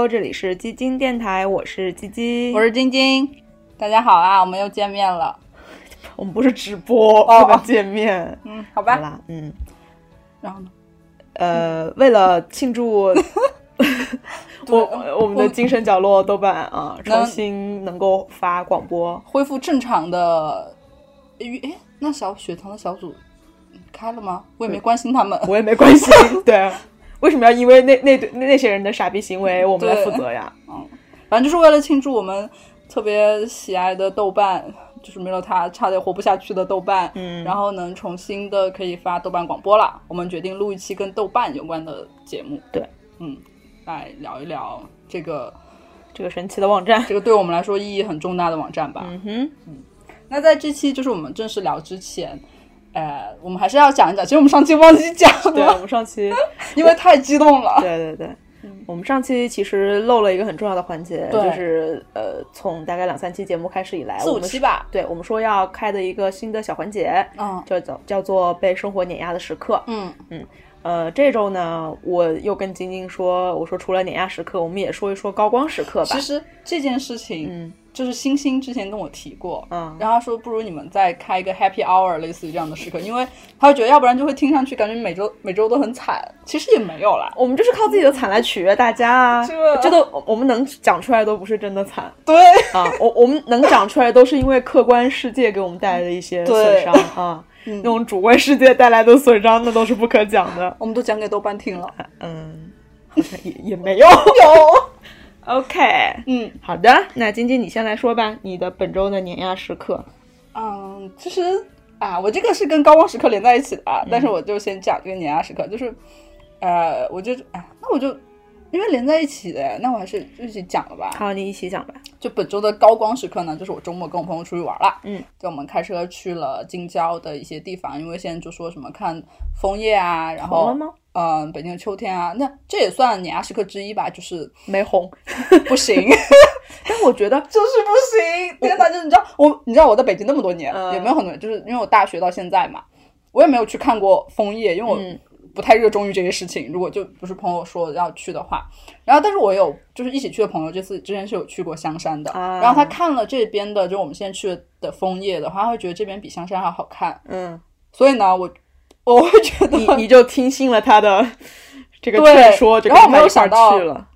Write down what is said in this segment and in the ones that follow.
Hello 这里是基金电台，我是鸡鸡，我是晶晶，大家好啊，我们又见面了。我们不是直播，哦不能见面。嗯，好吧。好啦，嗯，然后呢？呃，为了庆祝 我我们的精神角落豆瓣啊，重能新能够发广播，恢复正常的，诶，诶那小雪糖的小组开了吗？我也没关心他们。我也没关心。对，啊 为什么要因为那那对那那些人的傻逼行为我们来负责呀？嗯反正就是为了庆祝我们特别喜爱的豆瓣，就是没有它差点活不下去的豆瓣，嗯然后能重新的可以发豆瓣广播了。我们决定录一期跟豆瓣有关的节目。对，嗯，来聊一聊这个这个神奇的网站，这个对我们来说意义很重大的网站吧。嗯哼，嗯那在这期就是我们正式聊之前。呃，我们还是要讲一讲，其实我们上期忘记讲了对，我，们上期，因为太激动了。对对对。我们上期其实漏了一个很重要的环节，就是呃，从大概两三期节目开始以来，四五期吧，对我们说要开的一个新的小环节，嗯叫叫叫做被生活碾压的时刻。嗯嗯，呃，这周呢，我又跟晶晶说，我说除了碾压时刻，我们也说一说高光时刻吧其。实这件事情，嗯就是星星之前跟我提过，嗯然后他说不如你们再开一个 Happy Hour 类似于这样的时刻，因为他会觉得要不然就会听上去感觉每周每周都很惨，其实也没有啦。我们就是靠自己的惨来取悦大家啊，这这都我们能讲出来都不是真的惨对，啊，我我们能讲出来都是因为客观世界给我们带来的一些损伤 啊，那种主观世界带来的损伤那都是不可讲的。我们都讲给豆瓣听了。嗯，好像也也没有。有，OK，嗯好的，那晶晶你先来说吧，你的本周的碾压时刻。嗯，其实啊，我这个是跟高光时刻连在一起的嗯啊，但是我就先讲这个碾压时刻，就是呃，我就啊，那我就因为连在一起的，那我还是就一起讲了吧。好，你一起讲吧。就本周的高光时刻呢，就是我周末跟我朋友出去玩了。嗯，就我们开车去了京郊的一些地方，因为现在就说什么看枫叶啊，然后红了吗？嗯、北京的秋天啊，那这也算碾压时刻之一吧，就是没红，不行，但我觉得就是不行。天哪，就是你知道我，你知道我在北京那么多年，嗯也没有很多，就是因为我大学到现在嘛，我也没有去看过枫叶，因为我嗯不太热衷于这些事情。如果就不是朋友说要去的话，然后但是我有就是一起去的朋友，这次之前是有去过香山的，啊然后他看了这边的，就我们现在去的枫叶的话，他会觉得这边比香山还好看。嗯，所以呢，我我会觉得你你就听信了他的这个对劝说，就然后我没有想到去了。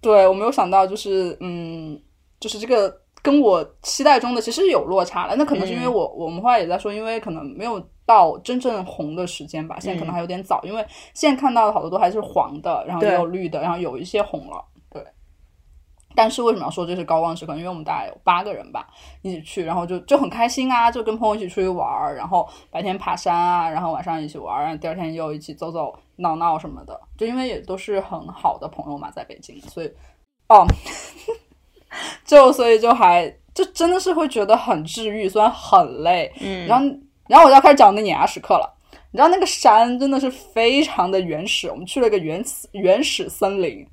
对我没有想到，就是嗯，就是这个跟我期待中的其实有落差了。那可能是因为嗯我、我们后来也在说，因为可能没有到真正红的时间吧，现在可能还有点早，因为现在看到的好多都还是黄的，然后也有绿的，然后有一些红了，对。但是为什么要说这是高光时刻？因为我们大概有八个人吧，一起去，然后就就很开心啊，就跟朋友一起出去玩儿，然后白天爬山啊，然后晚上一起玩儿，然后第二天又一起走走闹闹什么的。就因为也都是很好的朋友嘛，在北京，所以哦，就所以就还就真的是会觉得很治愈，虽然很累，嗯然后然后我就要开始讲那碾压时刻了。你知道那个山真的是非常的原始，我们去了一个原始原始森林，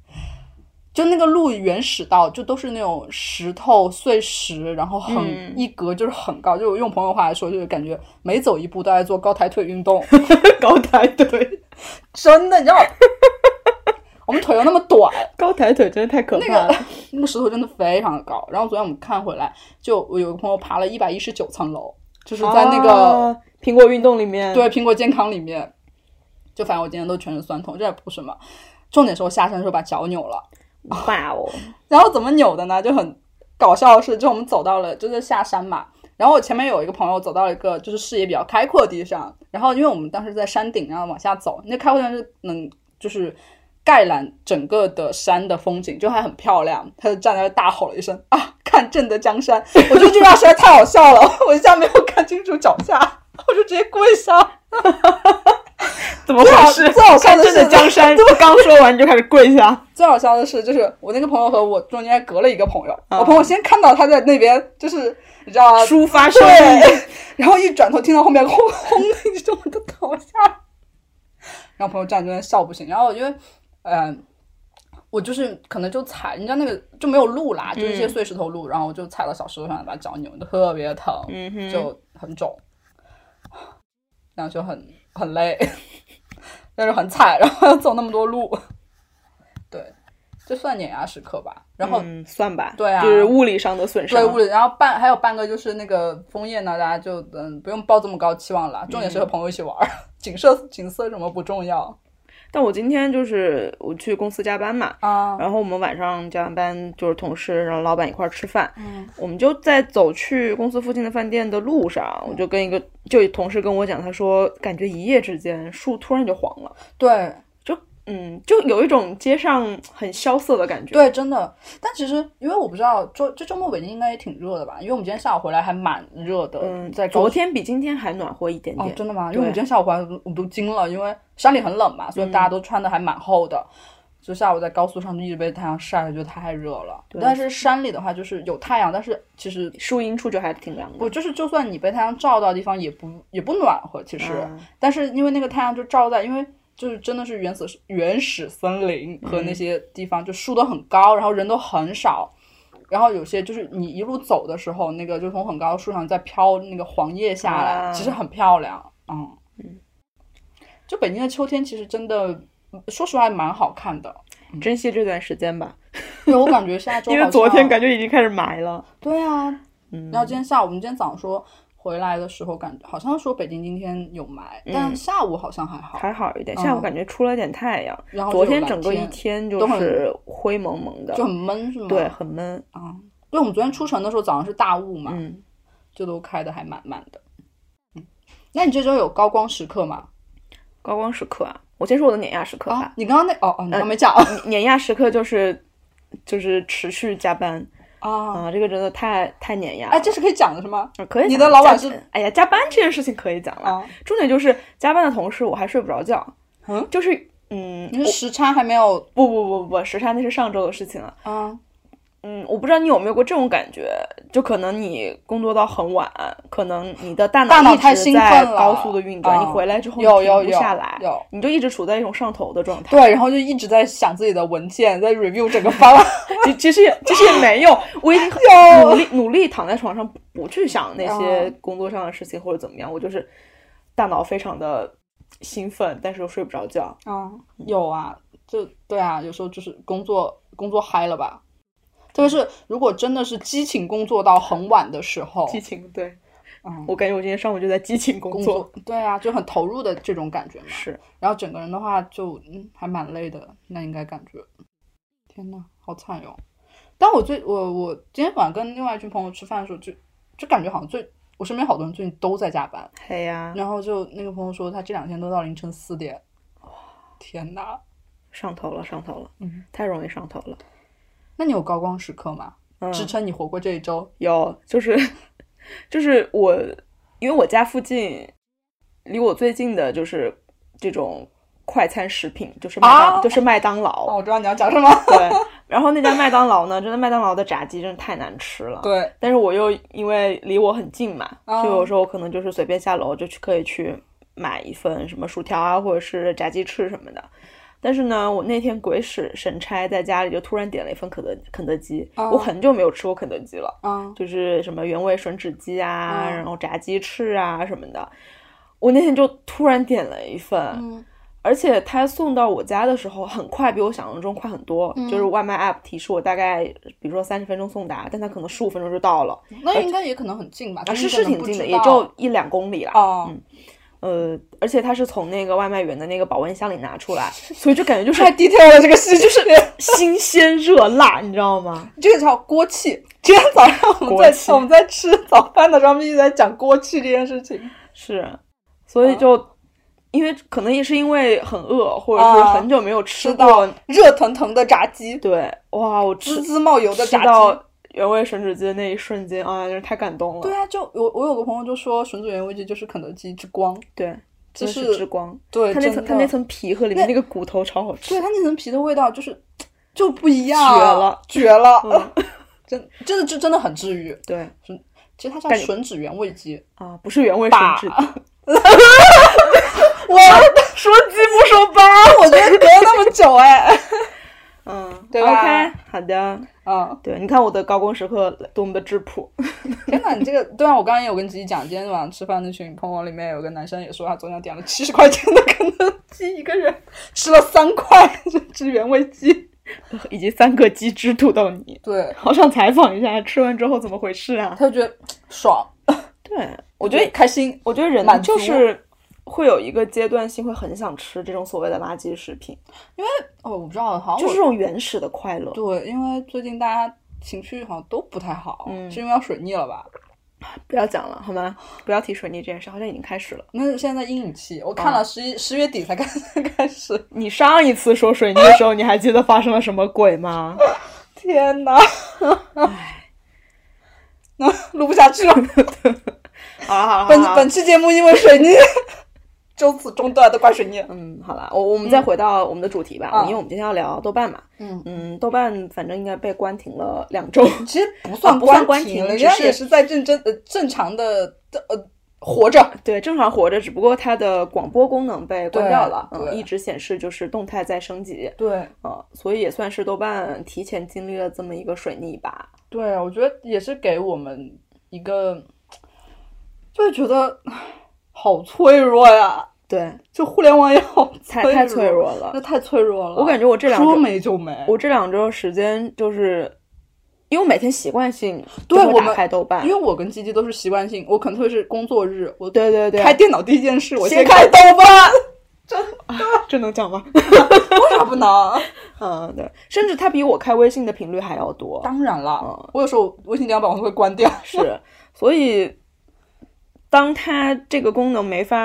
就那个路原始到就都是那种石头碎石，然后很、嗯。一格就是很高，就用朋友话来说，就是感觉每走一步都在做高抬腿运动，高抬腿，真的，你知道，我们腿又那么短，高抬腿真的太可怕了。个 那个石头真的非常的高。然后昨天我们看回来，就我有个朋友爬了一百一十九层楼，就是在那个、哦苹果运动里面，对苹果健康里面，就反正我今天都全是酸痛，这也不是什么。重点是我下山的时候把脚扭了，哇哦，然后怎么扭的呢？就很搞笑的是，就我们走到了就是下山嘛，然后我前面有一个朋友走到了一个就是视野比较开阔的地上，然后因为我们当时在山顶，然后往下走，那开阔地方是能就是盖览整个的山的风景，就还很漂亮。他就站在那大吼了一声 啊，看朕的江山！我觉得这句话实在太好笑了，我一下没有看清楚脚下，我就直接跪下。怎么回事？最好笑的是的江山，刚说完就开始跪下。最好笑的是，就是我那个朋友和我中间隔了一个朋友，啊我朋友先看到他在那边，就是你知道吗？抒发声音，，然后一转头听到后面轰轰的一声，我就倒下。然后朋友站在那边笑不行，然后我因为，嗯、我就是可能就踩，人家那个就没有路啦，就是一些碎石头路，然后我就踩到小石头上，把脚扭的特别疼，嗯哼，就很肿，然后就很很累，但是很惨，然后要走那么多路，对，这算碾压时刻吧。然后、嗯，算吧，对啊就是物理上的损伤。对物理，然后半还有半个就是那个枫叶呢，大家就嗯不用抱这么高期望了，重点是和朋友一起玩儿，景色景色什么不重要但我今天就是我去公司加班嘛，啊。然后我们晚上加完班就是同事，然后老板一块儿吃饭，嗯我们就在走去公司附近的饭店的路上，我就跟一个就同事跟我讲，他说感觉一夜之间树突然就黄了，对嗯，就有一种街上很萧瑟的感觉。，对，真的。但其实因为我不知道周这周末北京应该也挺热的吧？因为我们今天下午回来还蛮热的，嗯，在昨天比今天还暖和一点点哦，点。真的吗？因为我们今天下午回来，我们都惊了，因为山里很冷嘛，所以大家都穿的还蛮厚的。就下午在高速上就一直被太阳晒的，就太热了。但是山里的话，就是有太阳，但是其实树荫处就还挺凉的。不就是就算你被太阳照到的地方，也不也不暖和。其实，嗯但是因为那个太阳就照在，因为就是真的是原始原始森林和那些地方，就树都很高，然后人都很少。然后有些就是你一路走的时候，那个就从很高的树上再飘那个黄叶下来，啊其实很漂亮。嗯就北京的秋天其实真的，说实话还蛮好看的。珍惜这段时间吧，因为我感觉下 周因为昨天感觉已经开始埋了。对啊，嗯然后今天下午，我们今天早上说回来的时候，感觉好像说北京今天有霾，但下午好像还好。还好一点，嗯下午感觉出了点太阳，然后昨天整个一天天就都是灰蒙蒙的就，很闷，是吗？对，很闷。啊，因为我们昨天出城的时候早上是大雾嘛，嗯，就都开的还蛮慢的。嗯，那你这周有高光时刻吗？高光时刻啊，我先说我的碾压时刻吧。啊，你刚刚那哦哦，你刚没讲碾压时刻就是就是持续加班啊？啊，这个真的太太碾压了。哎，这是可以讲的是吗？啊可以讲。你的老板是哎呀，加班这件事情可以讲了。啊，重点就是加班的同事我还睡不着觉，嗯，就是嗯，你是时差还没有不不不不，时差那是上周的事情了。啊？嗯，我不知道你有没有过这种感觉，就可能你工作到很晚，可能你的大大脑一太兴直在奋了高速的运转，嗯你回来之后停不有有有下来，有你就一直处在一种上头的状态。对，然后就一直在想自己的文件，在 review 整个方案。其其实也其实也没有，我已经 很努力努力躺在床上不去想那些工作上的事情或者怎么样，我就是大脑非常的兴奋，但是又睡不着觉。啊，有啊，就对啊，有时候就是工作工作嗨了吧，特别是如果真的是激情工作到很晚的时候，激情，对。嗯，我感觉我今天上午就在激情工工作，对啊，就很投入的这种感觉嘛。是。然后整个人的话就嗯还蛮累的，那应该感觉，天呐，好惨哟！但我最我我今天晚上跟另外一群朋友吃饭的时候，就就感觉好像最我身边好多人最近都在加班，嘿呀，然后就那个朋友说他这两天都到凌晨四点，哇天呐！上头了上头了，嗯，太容易上头了。那你有高光时刻吗？嗯，支撑你活过这一周？有，就是就是我，因为我家附近离我最近的就是这种快餐食品，就是麦当，啊就是麦当劳。哦，我知道你要讲什么。对，然后那家麦当劳呢，真的麦当劳的炸鸡真的太难吃了。对，但是我又因为离我很近嘛，啊就有时候可能就是随便下楼就去可以去买一份什么薯条啊，或者是炸鸡翅什么的。但是呢，我那天鬼使神差在家里就突然点了一份肯德肯德基，啊我很久没有吃过肯德基了。嗯就是什么原味吮指鸡啊，嗯然后炸鸡翅啊什么的。我那天就突然点了一份，嗯而且他送到我家的时候很快，比我想象中快很多。嗯就是外卖 app 提示我大概，比如说三十分钟送达，但他可能十五分钟就到了，那应该也可能很近吧？啊，是是挺近的，也就一两公里啦。哦，呃，而且他是从那个外卖员的那个保温箱里拿出来，所以就感觉就是太 detail 了，这个戏就是新鲜热辣，你知道吗？这个叫锅气。今天早上我们在我们在吃早饭的时候，我们一直在讲锅气这件事情。是，所以就。因为可能也是因为很饿，或者是啊很久没有吃到热腾腾的炸鸡，对，哇，我滋滋冒油的炸鸡。吃到原味吮指鸡的那一瞬间，啊，真是太感动了。对啊，就我我有个朋友就说，吮指原味鸡就是肯德基之光。对，真的就是是之光。对，它那层它那层皮和里面那那个骨头超好吃对。它那层皮的味道就是 就不一样，绝了，绝了，嗯真真的就真的很治愈。对其实它叫吮指原味鸡，啊，不是原味 吮指鸡，我说鸡不说八。我觉得隔了那么久哎，嗯，对吧 OK，好的。嗯，对，你看我的高光时刻多么的质朴。天哪，你这个对啊，我刚刚也有跟自己讲，今天晚上吃饭那群朋友里面有个男生也说，他昨天点了七十块钱的肯德基，一个人吃了三块 这只原味鸡。以及三个鸡汁土豆泥。对，好想采访一下，吃完之后怎么回事啊？他就觉得爽，对我觉得开心。我觉得人就是会有一个阶段性会很想吃这种所谓的垃圾食品，因为哦，我不知道，好像就是这种原始的快乐。对，因为最近大家情绪好像都不太好，嗯是因为要水逆了吧？不要讲了好吗？不要提水逆这件事，好像已经开始了。那是现在在阴影期，我看了十一十月底才开始开始。你上一次说水逆的时候，你还记得发生了什么鬼吗？天哪！那录不下去了。好了好了，本本期节目因为水逆就此中断，的怪水逆。嗯，好了，我我们再回到我们的主题吧，嗯因为我们今天要聊豆瓣嘛。嗯嗯，豆瓣反正应该被关停了两周。其实不 算啊不算关人家关停只是也是在正正呃正常的呃活着。对，正常活着，只不过它的广播功能被关掉了，一直显示就是动态在升级，对呃，所以也算是豆瓣提前经历了这么一个水逆吧。对，我觉得也是给我们一个，就是觉得唉好脆弱呀，对，就互联网也好太太脆弱了那。太脆弱了。我感觉我这两说周，没就没。我这两周时间就是，因为我每天习惯性对我们开豆瓣因为，我跟鸡鸡都是习惯性，我可能特别是工作日，我对对对，开电脑第一件事，我先先开豆瓣，真的 这能讲吗？为啥不能？嗯，对，甚至它比我开微信的频率还要多。当然了，嗯我有时候微信电脑版我会关掉。是，所以当它这个功能没法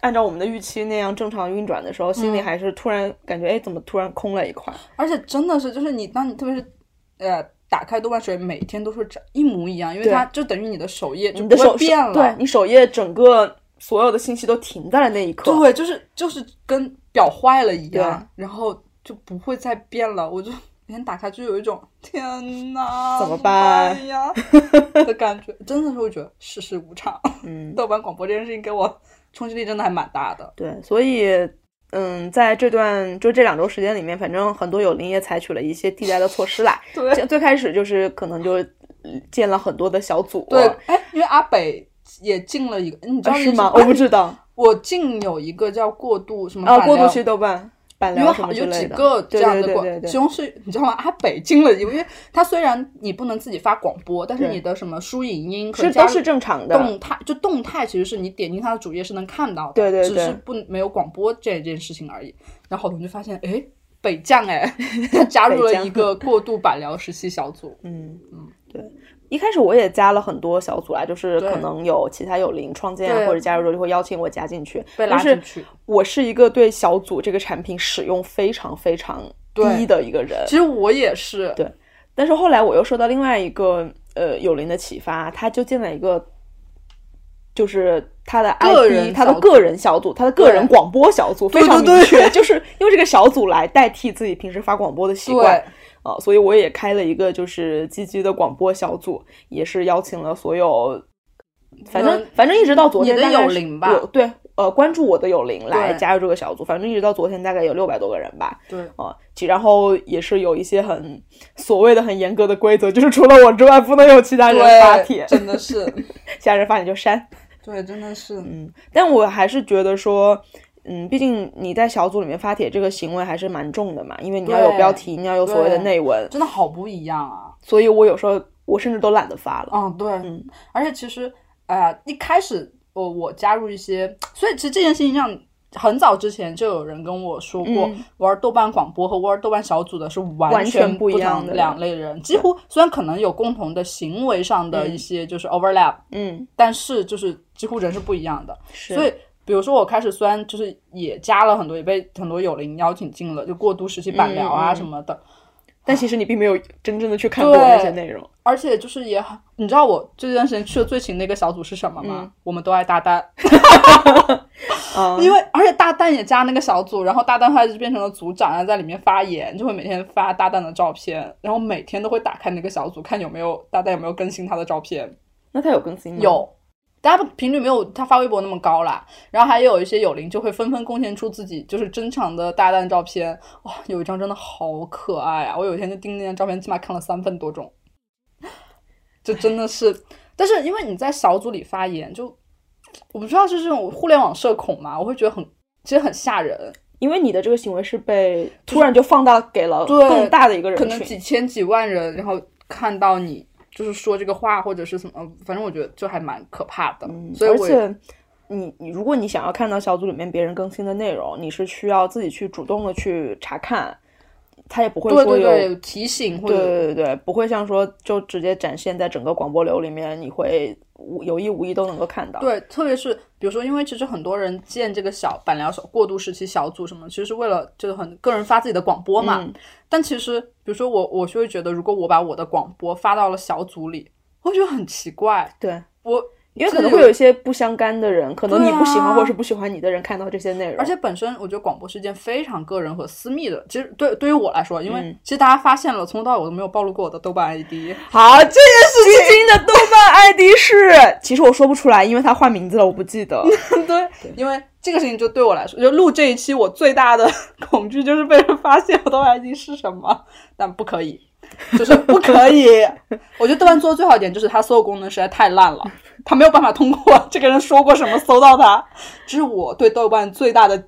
按照我们的预期那样正常运转的时候，嗯心里还是突然感觉，哎，怎么突然空了一块？而且真的是，就是你当你特别是呃打开豆瓣水，每天都是这一模一样，因为它就等于你的首页就变了。对你首页整个所有的信息都停在了那一刻。对，就是就是跟表坏了一样，然后就不会再变了。我就每天打开就有一种天哪，怎么办办呀 的感觉，真的是会觉得世事无常。嗯，豆瓣广播这件事情给我冲击力真的还蛮大的。对，所以。嗯，在这段就这两周时间里面，反正很多有林也采取了一些替代的措施啦。对最最开始就是可能就嗯建了很多的小组，对，哎，因为阿北也进了一个，你知道啊是吗？我不知道我进有一个叫过渡什么啊，过渡期豆瓣板聊什因为好有么之类的，几个这样的广，其中是你知道吗？阿北京了，因为他虽然你不能自己发广播，但是你的什么输影音是都是正常的。动态，就动态其实是你点进他的主页是能看到的，对对对只是不没有广播这件事情而已。然后好多人就发现，哎，北将哎，他加入了一个过渡板聊时期小组，嗯嗯，对。一开始我也加了很多小组啦，就是可能有其他有灵创建啊，或者加入之后就会邀请我加进去。被拉进去。我是一个对小组这个产品使用非常非常低的一个人，其实我也是，对但是后来我又受到另外一个呃有灵的启发，他就建了一个，就是他的个人 ID，他的个人小组，他的个人广播小组非常明确，就是用这个小组来代替自己平时发广播的习惯对。啊、所以我也开了一个就是积极的广播小组，也是邀请了所有，反正嗯反正一直到昨天有灵吧有对。呃，关注我的有灵来加入这个小组，反正一直到昨天大概有六百多个人吧。对啊，其然后也是有一些很所谓的很严格的规则，就是除了我之外，不能有其他人发帖，真的是，其他人发帖就删。对，真的是，嗯，但我还是觉得说，嗯，毕竟你在小组里面发帖这个行为还是蛮重的嘛，因为你要有标题，你要有所谓的内文，真的好不一样啊。所以我有时候我甚至都懒得发了。嗯，对，嗯而且其实，呃，一开始我我加入一些，所以其实这件事情上，很早之前就有人跟我说过，嗯玩豆瓣广播和玩豆瓣小组的是完完全不不一样的两类人。几乎虽然可能有共同的行为上的一些就是 overlap，、嗯，但是就是几乎人是不一样的。是，所以，比如说我开始虽然就是也加了很多，也被很多友邻邀请进了，就过渡时期板聊啊什么的。但其实你并没有真正的去看过那些内容。而且就是也很，你知道我这段时间去的最勤的一个小组是什么吗？嗯我们都爱大蛋，啊、因为而且大蛋也加那个小组，然后大蛋后来就变成了组长，然后在里面发言，就会每天发大蛋的照片，然后每天都会打开那个小组看有没有大蛋有没有更新他的照片，那他有更新吗？有。大家频率没有他发微博那么高啦，然后还有一些友邻就会纷纷贡献出自己就是珍藏的大蛋照片，哇，有一张真的好可爱啊！我有一天就盯那张照片，起码看了三分多钟，这真的是，但是因为你在小组里发言，就我不知道是这种互联网社恐嘛，我会觉得很其实很吓人，因为你的这个行为是被突然就放大给了更大的一个人可，能几千几万人，然后看到你就是说这个话或者是什么，反正我觉得就还蛮可怕的。所以我而且你你如果你想要看到小组里面别人更新的内容，你是需要自己去主动的去查看，他也不会对说有对对有提醒或对者对对对，不会像说就直接展现在整个广播流里面，你会无有意无意都能够看到。对，特别是比如说，因为其实很多人建这个小板聊小过渡时期小组什么，其实是为了就是很个人发自己的广播嘛。嗯但其实，比如说我，我就会觉得，如果我把我的广播发到了小组里，我会觉得很奇怪。对，我因为可能会有一些不相干的人，可能你不喜欢啊或者是不喜欢你的人看到这些内容，而且本身我觉得广播是一件非常个人和私密的。其实对对于我来说，因为嗯其实大家发现了，从头到尾我都没有暴露过我的豆瓣 ID。好，这件事情的豆瓣 ID 是，其实我说不出来，因为他换名字了，我不记得。对，因为这个事情就对我来说，就录这一期，我最大的 恐惧就是被人发现我豆瓣 ID 是什么，但不可以，就是不可以。我觉得豆瓣做的最好一点就是它所有功能实在太烂了，它没有办法通过这个人说过什么搜到它。这是我对豆瓣最大的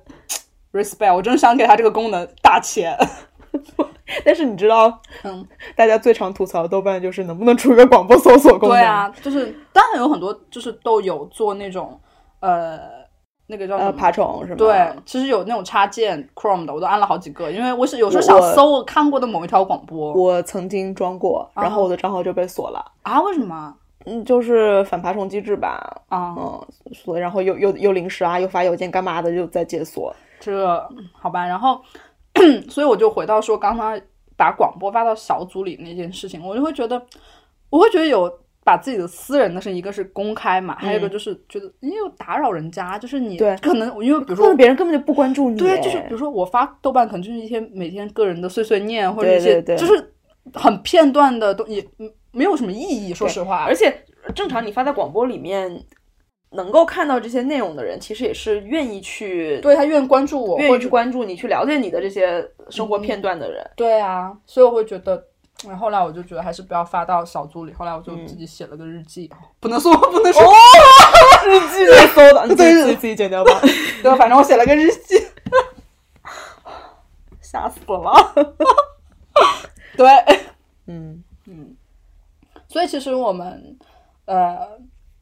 respect，我真的想给它这个功能打钱。但是你知道，嗯，大家最常吐槽豆瓣就是能不能出一个广播搜索功能？对，啊，就是当然有很多就是都有做那种呃那个叫什呃，么爬虫是吗？对，其实有那种插件 Chrome 的，我都安了好几个，因为我是有时候想搜我看过的某一条广播我曾经装过，然后我的账号就被锁了。啊，为什么嗯，就是反爬虫机制吧。啊？嗯，所以然后又又又临时啊，又发邮件干嘛的，又在解锁。这好吧，然后 所以我就回到说刚刚把广播发到小组里那件事情，我就会觉得，我会觉得有。把自己的私人的事，一个是公开嘛，还有一个就是觉得你有打扰人家，就是你可能因为比如可说能别人根本就不关注你。对，就是比如说我发豆瓣，可能就是一些每天个人的碎碎念，或者一些就是很片段的东西，嗯没有什么意义。说实话，而且正常你发在广播里面，能够看到这些内容的人，其实也是愿意去对他愿意关注我，愿意去关注你，去了解你的这些生活片段的人。对啊，所以我会觉得。然后后来我就觉得还是不要发到小组里，后来我就嗯自己写了个日记，不能说不能说，日记在搜的，你自己自己剪掉吧。对，反正我写了个日记，吓死了。对，嗯。嗯，所以其实我们呃，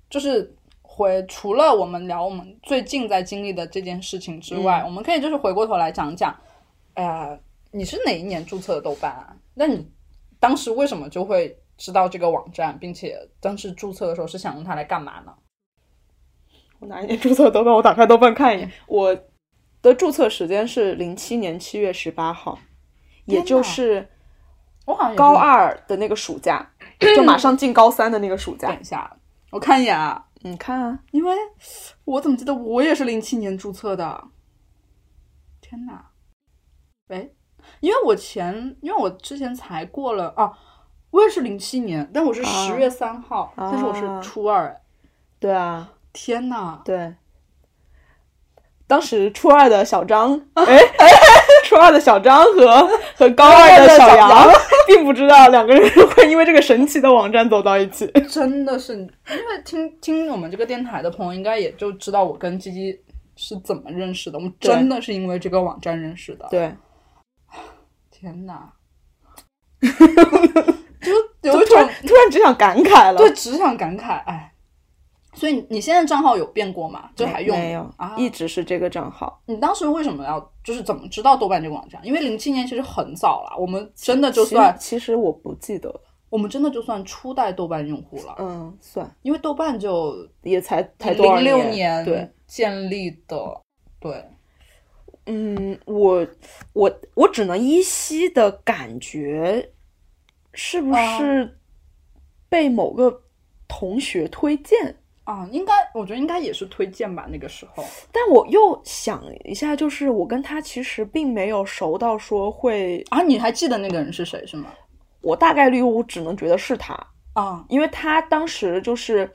就是回除了我们聊我们最近在经历的这件事情之外，我们可以就是回过头来讲讲，呃，你是哪一年注册的豆瓣啊？那你当时为什么就会知道这个网站，并且当时注册的时候是想用它来干嘛呢？我哪一年注册豆瓣？我打开豆瓣看一眼。我的注册时间是零七年七月十八号，也就是我好像高。二的那个暑假，就马上进高三的那个暑假等。一下，我看一眼啊，你看啊，因为我怎么记得我也是零七年注册的？天哪！哎，因为我前，因为我之前才过了啊，我也是零七年，但我是啊十月三号，但是我是初二。哎对啊，天呐！对。当时初二的小张，哎，初二的小张和和高二的小杨，并不知道两个人会因为这个神奇的网站走到一起。真的是，因为听听我们这个电台的朋友，应该也就知道我跟鸡鸡是怎么认识的。我们真的是因为这个网站认识的。对，天哪！就有一种突然突然只想感慨了。对，只想感慨，哎。所以你现在账号有变过吗？就还用没有啊？一直是这个账号。你当时为什么要就是怎么知道豆瓣这个网站？因为零七年其实很早了，我们真的就算其实我不记得了，我们真的就算初代豆瓣用户了，嗯，算因为豆瓣就也才才零六年？年对，建立的，对，嗯，我我我只能依稀的感觉，是不啊是被某个同学推荐？啊，应该我觉得应该也是推荐吧，那个时候但我又想一下，就是我跟他其实并没有熟到说会，啊，你还记得那个人是谁是吗？我大概率我只能觉得是他，啊，因为他当时就是，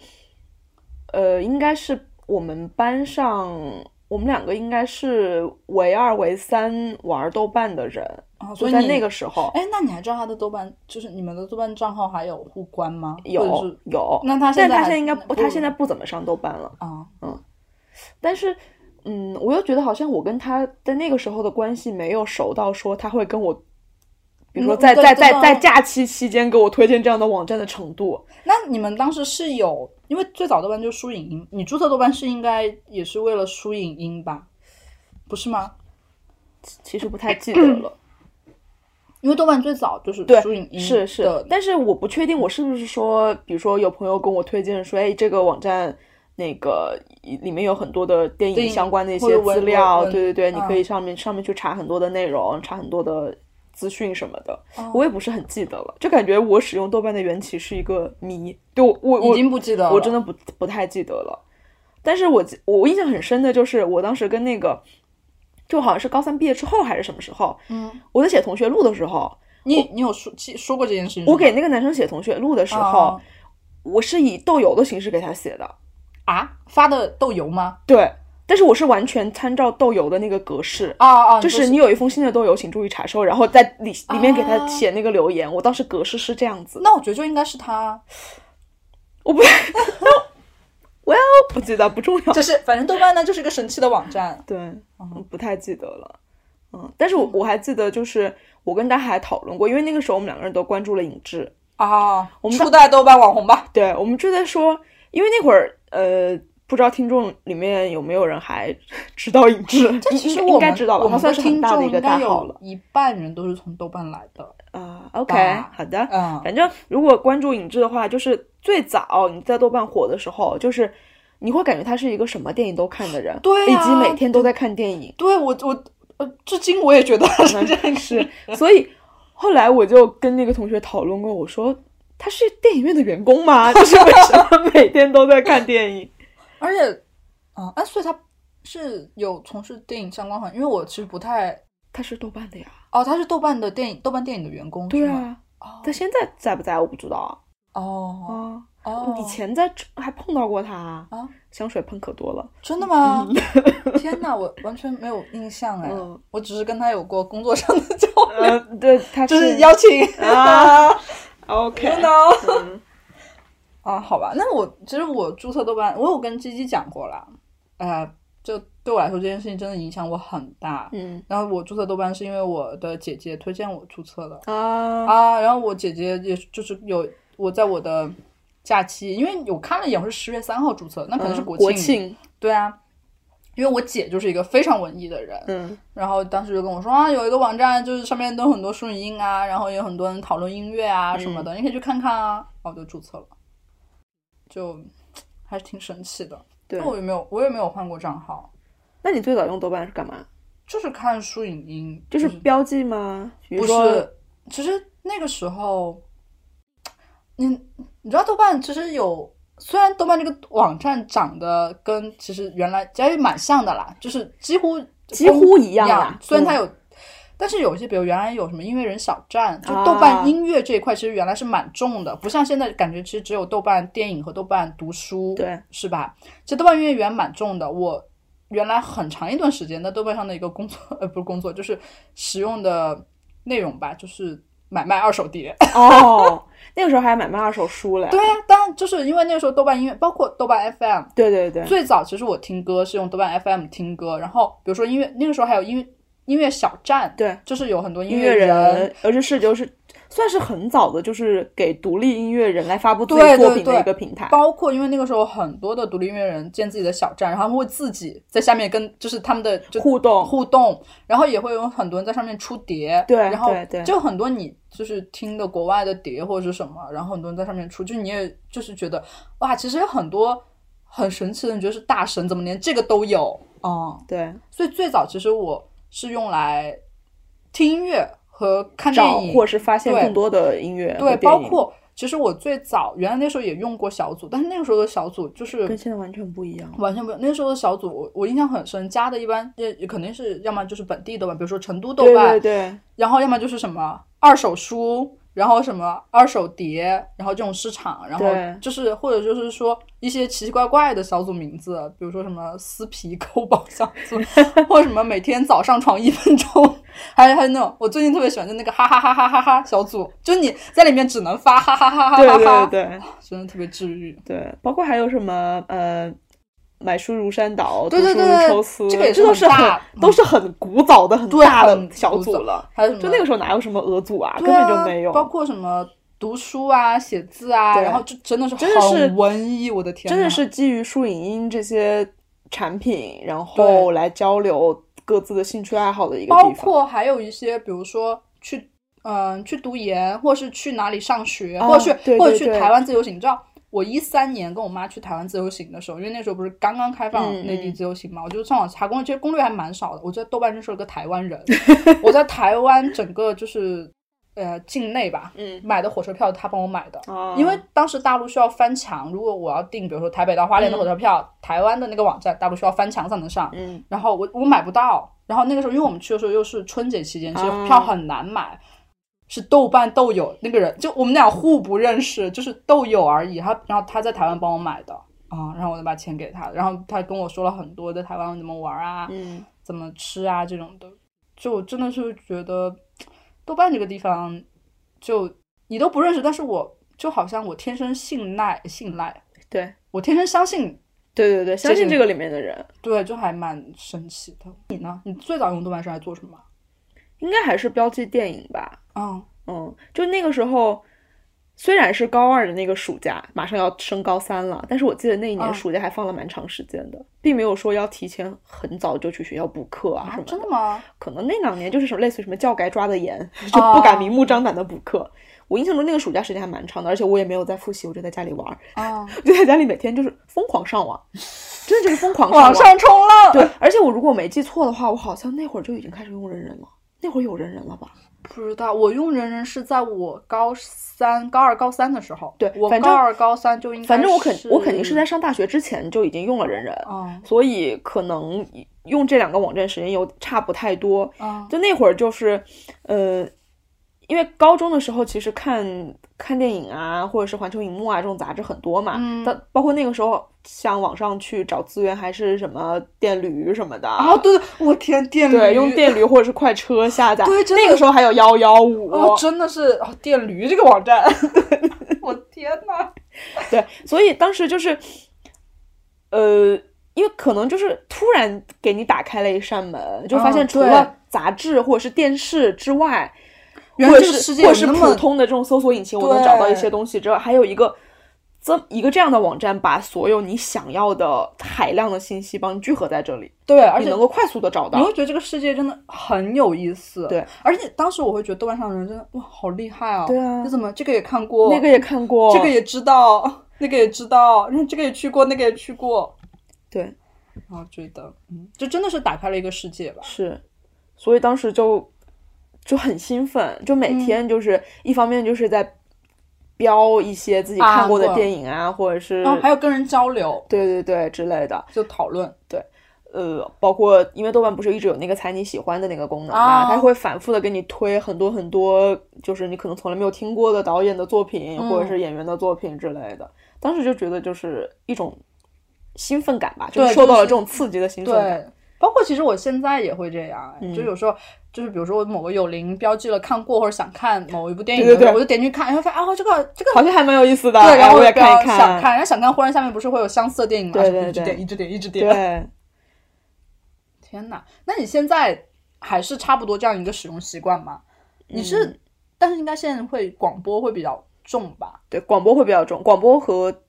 呃，应该是我们班上，我们两个应该是唯二唯三玩豆瓣的人，啊，所以在那个时候哎，那你还知道他的豆瓣，就是你们的豆瓣账号还有互关吗？有有，那他现在他现在应该不，他现在不怎么上豆瓣了。啊，嗯但是，嗯，我又觉得好像我跟他在那个时候的关系没有熟到说他会跟我，比如说嗯在在在在假期期间给我推荐这样的网站的程度。那你们当时是有，因为最早豆瓣就是输影音，你注册豆瓣是应该也是为了输影音吧？不是吗？其实不太记得了，因为豆瓣最早就是对输影音是是，，但是我不确定我是不是说，比如说有朋友跟我推荐说，哎，这个网站那个里面有很多的电影相关的一些资料，对对对，你可嗯以上面上面去查很多的内容，查很多的资讯什么的，哦我也不是很记得了，就感觉我使用豆瓣的缘起是一个谜，对我我已经不记得了。我真的不不太记得了。但是我记我印象很深的就是我当时跟那个，就好像是高三毕业之后还是什么时候，嗯，我在写同学录的时候，你你有说记说过这件事情？我给那个男生写同学录的时候，哦我是以豆油的形式给他写的，啊发的豆油吗？对，但是我是完全参照豆油的那个格式。啊啊，就是你有一封新的豆油，请注意查收，然后在里里面给他啊写那个留言。我当时格式是这样子，那我觉得就应该是他，我不，我要不记得不重要。就是反正豆瓣呢就是一个神奇的网站。对，嗯，不太记得了。嗯，但是我我还记得，就是我跟大家还讨论过，因为那个时候我们两个人都关注了影志，啊，我们初代豆瓣网红吧？对，我们就在说，因为那会儿呃，不知道听众里面有没有人还 知道影志，这其实我们应该知道吧？我们算是很听大的一个大号了一半人都是从豆瓣来的。啊。OK，好的，嗯，反正如果关注影志的话，就是最早你在豆瓣火的时候，就是你会感觉他是一个什么电影都看的人，对啊以及每天都在看电影。对我我呃，至今我也觉得是这样是，所以后来我就跟那个同学讨论过，我说他是电影院的员工吗？就是为什么每天都在看电影？而且，嗯，哎，所以他是有从事电影相关行业，因为我其实不太他是豆瓣的呀。哦，他是豆瓣的电影豆瓣电影的员工，对，啊，哦他现在在不在我不知道啊。哦啊，哦，以前在还碰到过他啊啊，香水喷可多了。真的吗？天哪，我完全没有印象哎，嗯我只是跟他有过工作上的 交流，呃，对，他就是邀请啊 OK，you know 嗯啊，好吧，那我其实我注册豆瓣，我有跟鸡鸡讲过啦，呃，就对我来说这件事情真的影响我很大。嗯。然后我注册豆瓣是因为我的姐姐推荐我注册的啊。啊，然后我姐姐也就是有我在我的假期，因为我看了一眼，我是十月三号注册，那可能是嗯国国庆，对啊，因为我姐就是一个非常文艺的人，嗯。然后当时就跟我说啊，有一个网站，就是上面都有很多书影音啊，然后也有很多人讨论音乐啊什么的，你可以去看看啊。然后我就注册了，就还是挺神奇的。对那。我也没有，我也没有换过账号，那你最早用豆瓣是干嘛？就是看书影音，就是是标记吗？不是？其实那个时候，你你知道豆瓣其实有。虽然豆瓣这个网站长得跟其实原来其实蛮像的啦，就是几乎几乎一一样虽然它有，但是有一些，比如原来有什么音乐人小站，就啊豆瓣音乐这一块，其实原来是蛮重的，不像现在感觉其实只有豆瓣电影和豆瓣读书，对，是吧？其实豆瓣音乐原来蛮重的，我原来很长一段时间在豆瓣上的一个工作，呃，不是工作，就是使用的内容吧，就是买卖二手碟。哦，那个时候还买卖二手书嘞。对呀、当然就是因为那个时候豆瓣音乐，包括豆瓣 FM，对对对，最早其实我听歌是用豆瓣 FM 听歌，然后比如说音乐，那个时候还有音乐音乐小站，对就是有很多音音乐人。人，而且是就是算是很早的，就是给独立音乐人来发布自己作品的对一个平台。包括因为那个时候很多的独立音乐人建自己的小站，然后他们会自己在下面跟就是他们的就互动互动，然后也会有很多人在上面出碟，对然后就很多你就是听的国外的碟或者是什么，然后很多人在上面出，就你也就是觉得哇，其实有很多很神奇的，你觉得是大神，怎么连这个都有？嗯，对，所以最早其实我是用来听音乐和看电影，或是发现更多的音乐和对，包括其实我最早原来那时候也用过小组，但是那个时候的小组就是跟现在完全不一样。完全不一样。那个时候的小组，我我印象很深，加的一般也也肯定是要么就是本地的吧，比如说成都豆对瓣，对对，然后要么就是什么二手书，然后什么二手碟，然后这种市场，然后就是或者就是说一些奇奇怪怪的小组名字，比如说什么撕皮抠宝小组，或者什么每天早上床一分钟，还有还有那种我最近特别喜欢的那个哈哈哈哈哈哈小组，就你在里面只能发哈哈哈哈哈哈哈，对对真的特别治愈。对，包括还有什么呃，买书如山倒，对对读书对抽丝，这个也是都是很大都是很古早的、很对大的小组了。还有就那个时候哪有什么俄组啊，根本就没有。包括什么读书啊、写字啊，然后就真的是真的是文艺，我的天，真的是基于书影音这些产品，然后来交流各自的兴趣爱好的一个包地方。括还有一些，比如说去嗯、去读研，或是去哪里上学，啊或者去或者去台湾自由行，你知道。我一三年跟我妈去台湾自由行的时候，因为那时候不是刚刚开放嗯内地嗯。自由行嘛，我就上网查攻略，其实攻略还蛮少的。我在豆瓣认识了个台湾人，我在台湾整个就是呃境内吧，嗯。买的火车票他帮我买的，啊因为当时大陆需要翻墙，如果我要订，比如说台北到花莲的火车票，台湾的那个网站大陆需要翻墙才能上，嗯。然后我我买不到，然后那个时候因为我们去的时候又是春节期间，其实啊票很难买。是豆瓣豆友那个人，就我们俩互不认识，就是豆友而已。他然后他在台湾帮我买的啊，然后我就把钱给他，然后他跟我说了很多在台湾怎么玩啊，嗯怎么吃啊这种的，就我真的是觉得豆瓣这个地方，就你都不认识，但是我就好像我天生信赖信赖，对我天生相信，对对对，相信这个里面的人，对，就还蛮神奇的。你呢？你最早用豆瓣是来做什么？应该还是标记电影吧。嗯嗯，就那个时候，虽然是高二的那个暑假，马上要升高三了，但是我记得那一年嗯暑假还放了蛮长时间的，并没有说要提前很早就去学校补课啊什么真的吗？可能那两年就是什么类似于什么教改抓的严，就不敢明目张胆的补课。我印象中那个暑假时间还蛮长的，而且我也没有在复习，我就在家里玩儿，啊，就在家里每天就是疯狂上网，真的就是疯狂上往上冲浪。对，而且我如果没记错的话，我好像那会儿就已经开始用人人了，那会儿有人人了吧？不知道，我用人人是在我高三、高二、高三的时候。对我高二、高三就应该反正我肯我肯定是在上大学之前就已经用了人人，嗯所以可能用这两个网站时间又差不太多。嗯就那会儿就是，呃，因为高中的时候其实看看电影啊，或者是环球影幕啊这种杂志很多嘛，嗯但包括那个时候像网上去找资源还是什么电驴什么的。啊，对对，我天，电驴对，用电驴或者是快车下载。对那个时候还有幺幺五。哦，真的是哦，电驴这个网站，我天呐。对，所以当时就是，呃，因为可能就是突然给你打开了一扇门，就发现除了杂志或者是电视之外，原或者是来这个世界或者是普通的这种搜索引擎，我能找到一些东西之外，还有一个。这一个这样的网站，把所有你想要的海量的信息帮你聚合在这里，对，而且能够快速的找到你会。觉得这个世界真的很有意思。对，而且当时我会觉得豆瓣上的人真的哇，好厉害啊！对啊你怎么这个也看过，那个也看过，这个也知道，那个也知道，然后这个也去过，那个也去过，对，然后觉得嗯，就真的是打开了一个世界吧。是，所以当时就就很兴奋，就每嗯天就是、一方面就是在标一些自己啊看过的电影啊，或者是哦还有跟人交流，对对对之类的，就讨论对。呃，包括因为豆瓣不是一直有那个猜你喜欢的那个功能嘛，啊它会反复的给你推很多很多，就是你可能从来没有听过的导演的作品、嗯或者是演员的作品之类的。当时就觉得就是一种兴奋感吧，就受到了这种刺激的兴奋感。对，包括其实我现在也会这样，就有时候就是比如说我某个有灵标记了看过或者想看某一部电影，对对对我就点进去看，然后发现啊这个这个好像还蛮有意思的，对，然然后我也看一看想看，然后想看，忽然下面不是会有相似的电影吗？对对对一直点，一直点，一直点。对，天哪，那你现在还是差不多这样一个使用习惯吗？你是，嗯但是应该现在会广播会比较重吧？对，广播会比较重，广播和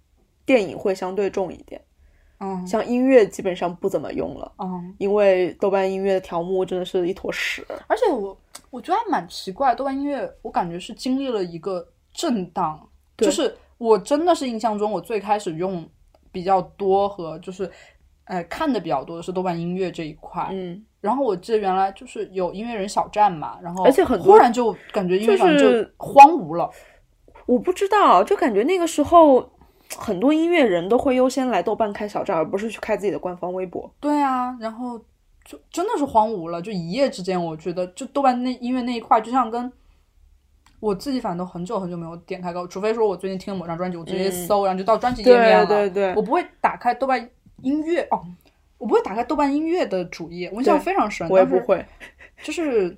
电影会相对重一点。嗯像音乐基本上不怎么用了，嗯，因为豆瓣音乐的条目真的是一坨屎。而且我我觉得还蛮奇怪，豆瓣音乐我感觉是经历了一个震荡，就是我真的是印象中我最开始用比较多和就是。呃，看的比较多的是豆瓣音乐这一块，嗯，然后我记得原来就是有音乐人小站嘛，然后而且很多忽然就感觉音乐上就就是荒芜了，我不知道，就感觉那个时候很多音乐人都会优先来豆瓣开小站，而不是去开自己的官方微博。对啊，然后就真的是荒芜了，就一夜之间，我觉得就豆瓣那音乐那一块，就像跟我自己反正都很久很久没有点开过，除非说我最近听了某张专辑，我直接搜，然后就到专辑页面了，嗯对对对我不会打开豆瓣音乐哦，我不会打开豆瓣音乐的主页，我印象非常深，我也不会。就是，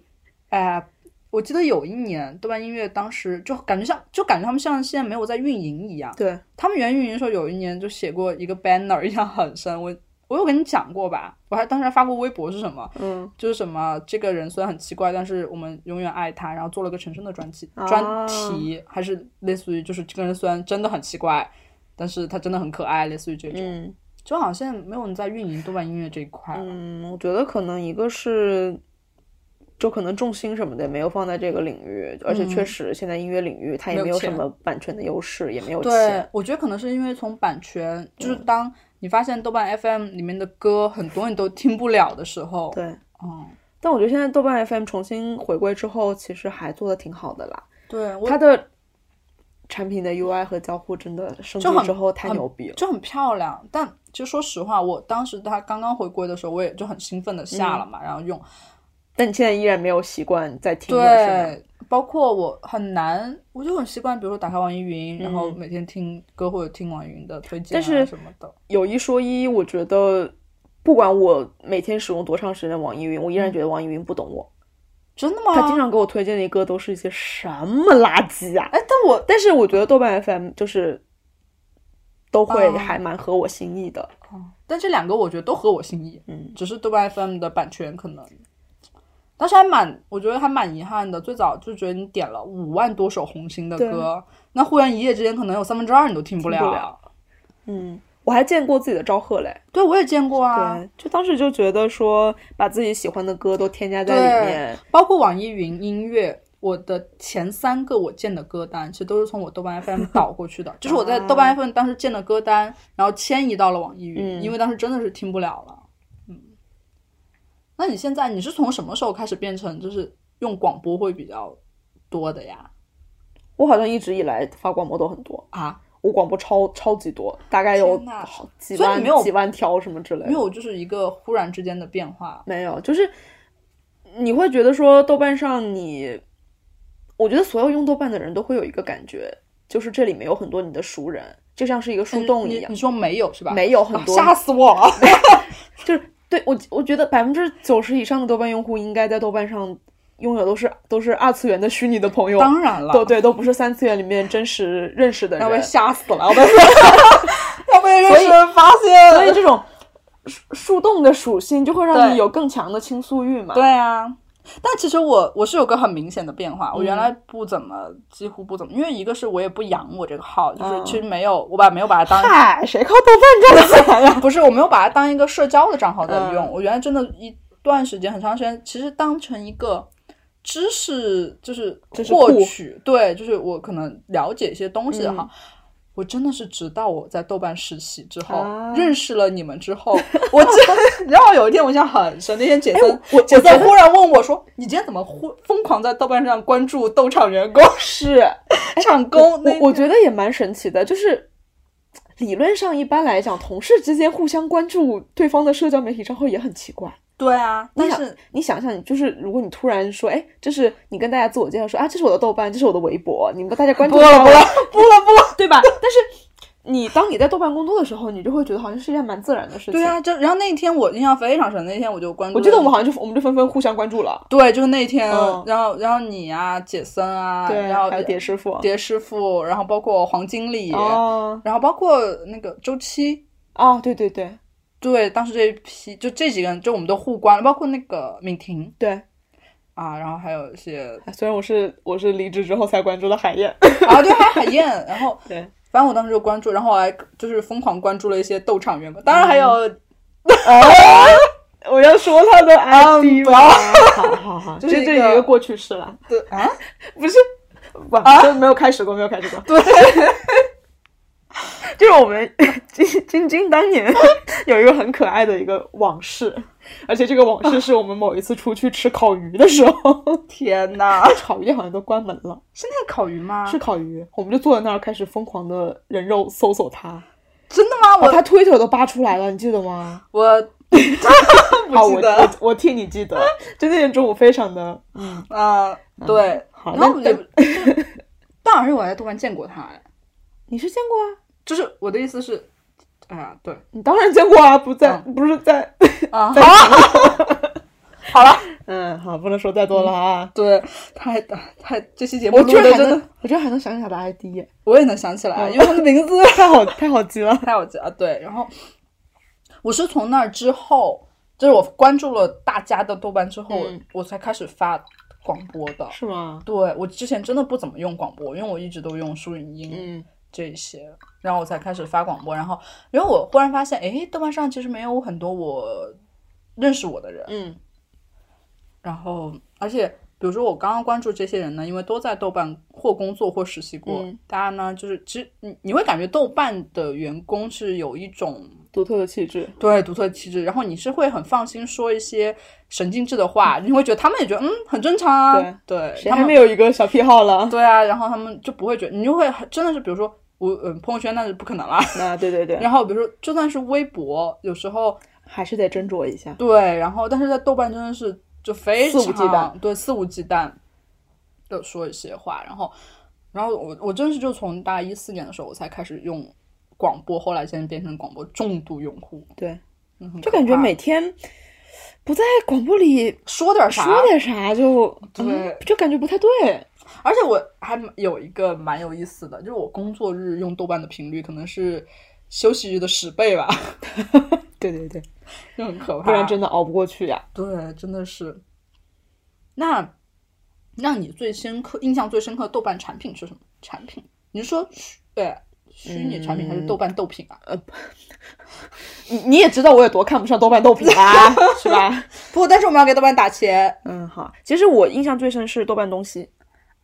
呃，我记得有一年豆瓣音乐当时就感觉像，就感觉他们像现在没有在运营一样。对，他们原运营的时候，有一年就写过一个 banner，印象很深。我我有跟你讲过吧？我还当时还发过微博是什么？嗯，就是什么这个人虽然很奇怪，但是我们永远爱他。然后做了个陈升的专辑、啊专题，还是类似于就是这个人虽然真的很奇怪，但是他真的很可爱，类似于这种。嗯就好像现在没有人在运营豆瓣音乐这一块了。嗯，我觉得可能一个是，就可能重心什么的也没有放在这个领域，而且确实现在音乐领域它也嗯没有什么版权的优势，也没有对钱。，我觉得可能是因为从版权，就是当你发现豆瓣 FM 里面的歌很多你都听不了的时候，对，嗯，但我觉得现在豆瓣 FM 重新回归之后，其实还做的挺好的啦。对，它的产品的 UI 和交互真的升级之后太牛逼了。就很漂亮。但其实说实话，我当时它刚刚回归的时候，我也就很兴奋的下了嘛，然后用。但你现在依然没有习惯在听？对，包括我很难，我就很习惯，比如说打开网易云，然后每天听歌或者听网易云的推荐、啊、但是什么的。有一说一，我觉得不管我每天使用多长时间的网易云，我依然觉得网易云不懂我。真的吗？他经常给我推荐的歌都是一些什么垃圾啊！哎，但我但是我觉得豆瓣 FM 就是都会哦还蛮合我心意的。哦但这两个我觉得都合我心意，嗯，只是豆瓣 FM 的版权可能，但是还蛮，我觉得还蛮遗憾的。最早就觉得你点了五万多首红星的歌，那忽然一夜之间可能有三分之二你都听不了。不了嗯，我还见过自己的赵赫嘞。对，我也见过啊，对，就当时就觉得说，把自己喜欢的歌都添加在里面。包括网易云音乐。我的前三个我建的歌单，其实都是从我豆瓣 FM 导过去的，就是我在豆瓣 FM 当时建的歌单，然后迁移到了网易云，嗯因为当时真的是听不了了。嗯，那你现在你是从什么时候开始变成就是用广播会比较多的呀？我好像一直以来发广播都很多，啊，我广播超超级多，大概有好几万几万条什么之类的。没有，就是一个忽然之间的变化。没有，就是你会觉得说豆瓣上你，我觉得所有用豆瓣的人都会有一个感觉，就是这里面有很多你的熟人，就像是一个树洞一样你你，说没有是吧？没有很多，吓死我了！就是对我我觉得百分之九十以上的豆瓣用户应该在豆瓣上拥有都是都是二次元的虚拟的朋友，当然了，都对，都不是三次元里面真实认识的人要被，吓死了，要被 要被认识人发现。所以这种树树洞的属性就会让你有更强的倾诉欲嘛。对啊，但其实我我是有个很明显的变化，我原嗯来不怎么，几乎不怎么，因为一个是我也不养我这个号，就是嗯其实没有，我把没有把它当嗨，谁靠豆瓣赚钱呀？不是我没有把它当一个社交的账号在用，嗯我原来真的一段时间很长时间，其实当成一个知识就是获取，对，就是我可能了解一些东西的哈。嗯我真的是直到我在豆瓣实习之后，啊认识了你们之后，我真 你知道有一天我印象很深，那天杰森、哎我杰我觉得森忽然问我说：“你今天怎么忽疯狂在豆瓣上关注斗场员工 是，场工？”我我觉得也蛮神奇的，就是理论上一般来讲，同事之间互相关注对方的社交媒体账号也很奇怪。对啊，但是你想想，就是如果你突然说，哎，这是你跟大家自我介绍说啊，这是我的豆瓣，这是我的微博，你们大家关注不了不了不了不了，对吧？但是你当你在豆瓣工作的时候，你就会觉得好像是一件蛮自然的事情。对，啊，就然后那一天我印象非常深，那天我就关注，我记得我们好像就我们就纷纷互相关注了。对，就是那天，嗯然后然后你啊，杰森啊，对，然后还有蝶师傅。蝶师傅，然后包括黄经理，哦然后包括那个周期，哦，对对对对，当时这一批就这几个人，就我们都互关了，包括那个敏婷。对。啊，然后还有一些虽然我是我是离职之后才关注的海燕，啊，对，还有海燕，然后 对，反正我当时就关注，然后我还就是疯狂关注了一些斗场员工，当然还有、我要说他的 ID 嗯不吗？好好好，就是这这一个过去式了，对啊，不是不就没有开始过，没有开始过。对，就是我们晶晶晶当年 有一个很可爱的一个往事，而且这个往事是我们某一次出去吃烤鱼的时候，天哪，烤鱼店好像都关门了，是那个烤鱼吗？是烤鱼，我们就坐在那儿开始疯狂的人肉搜索它，真的吗？哦，我他推特都扒出来了，你记得吗？我好，我记得我我替你记得，就那天中午非常的嗯，啊、对，好，那也，但好像我在豆瓣见过他，哎，你是见过啊？就是我的意思是，哎呀，对你当然见过啊，不在、嗯不是在啊，好了，嗯，好，不能说再多了啊。对，太太这期节目我居然还录的真的能，，我居然还能想起他的 ID，我也能想起来，因为他的名字 太好太好记了。太好记了。对，然后我是从那儿之后，就是我关注了大家的豆瓣之后，嗯我才开始发广播的。是吗？对我之前真的不怎么用广播，因为我一直都用书影音嗯这些，然后我才开始发广播。然后，然后我忽然发现，哎，豆瓣上其实没有很多我认识我的人。嗯然后，而且比如说我刚刚关注这些人呢，因为都在豆瓣或工作或实习过，嗯大家呢就是其实你你会感觉豆瓣的员工是有一种独特的气质。对独特的气质，然后你是会很放心说一些神经质的话，你会觉得他们也觉得嗯很正常啊，对他们没有一个小癖好了？对啊，然后他们就不会觉得你就会很真的是比如说我嗯朋友圈那是不可能啦，啊，对对对，然后比如说就算是微博，有时候还是得斟酌一下。对，然后但是在豆瓣真的是就非常肆无忌惮，对，肆无忌惮的说一些话，然后，然后我我真是就从大一四年的时候我才开始用广播，后来现在变成广播重度用户，对，嗯就感觉每天不在广播里说点啥，说点啥就对嗯就感觉不太对。而且我还有一个蛮有意思的，就是我工作日用豆瓣的频率可能是休息日的十倍吧，对对对，就很可怕，不然真的熬不过去呀。对，真的是。那让你最深刻、印象最深刻的豆瓣产品是什么产品？你是说虚对虚拟产品还是豆瓣豆品啊？呃你你也知道我有多看不上豆瓣豆品啦，是吧？不，但是我们要给豆瓣打钱嗯，好。其实我印象最深是豆瓣东西，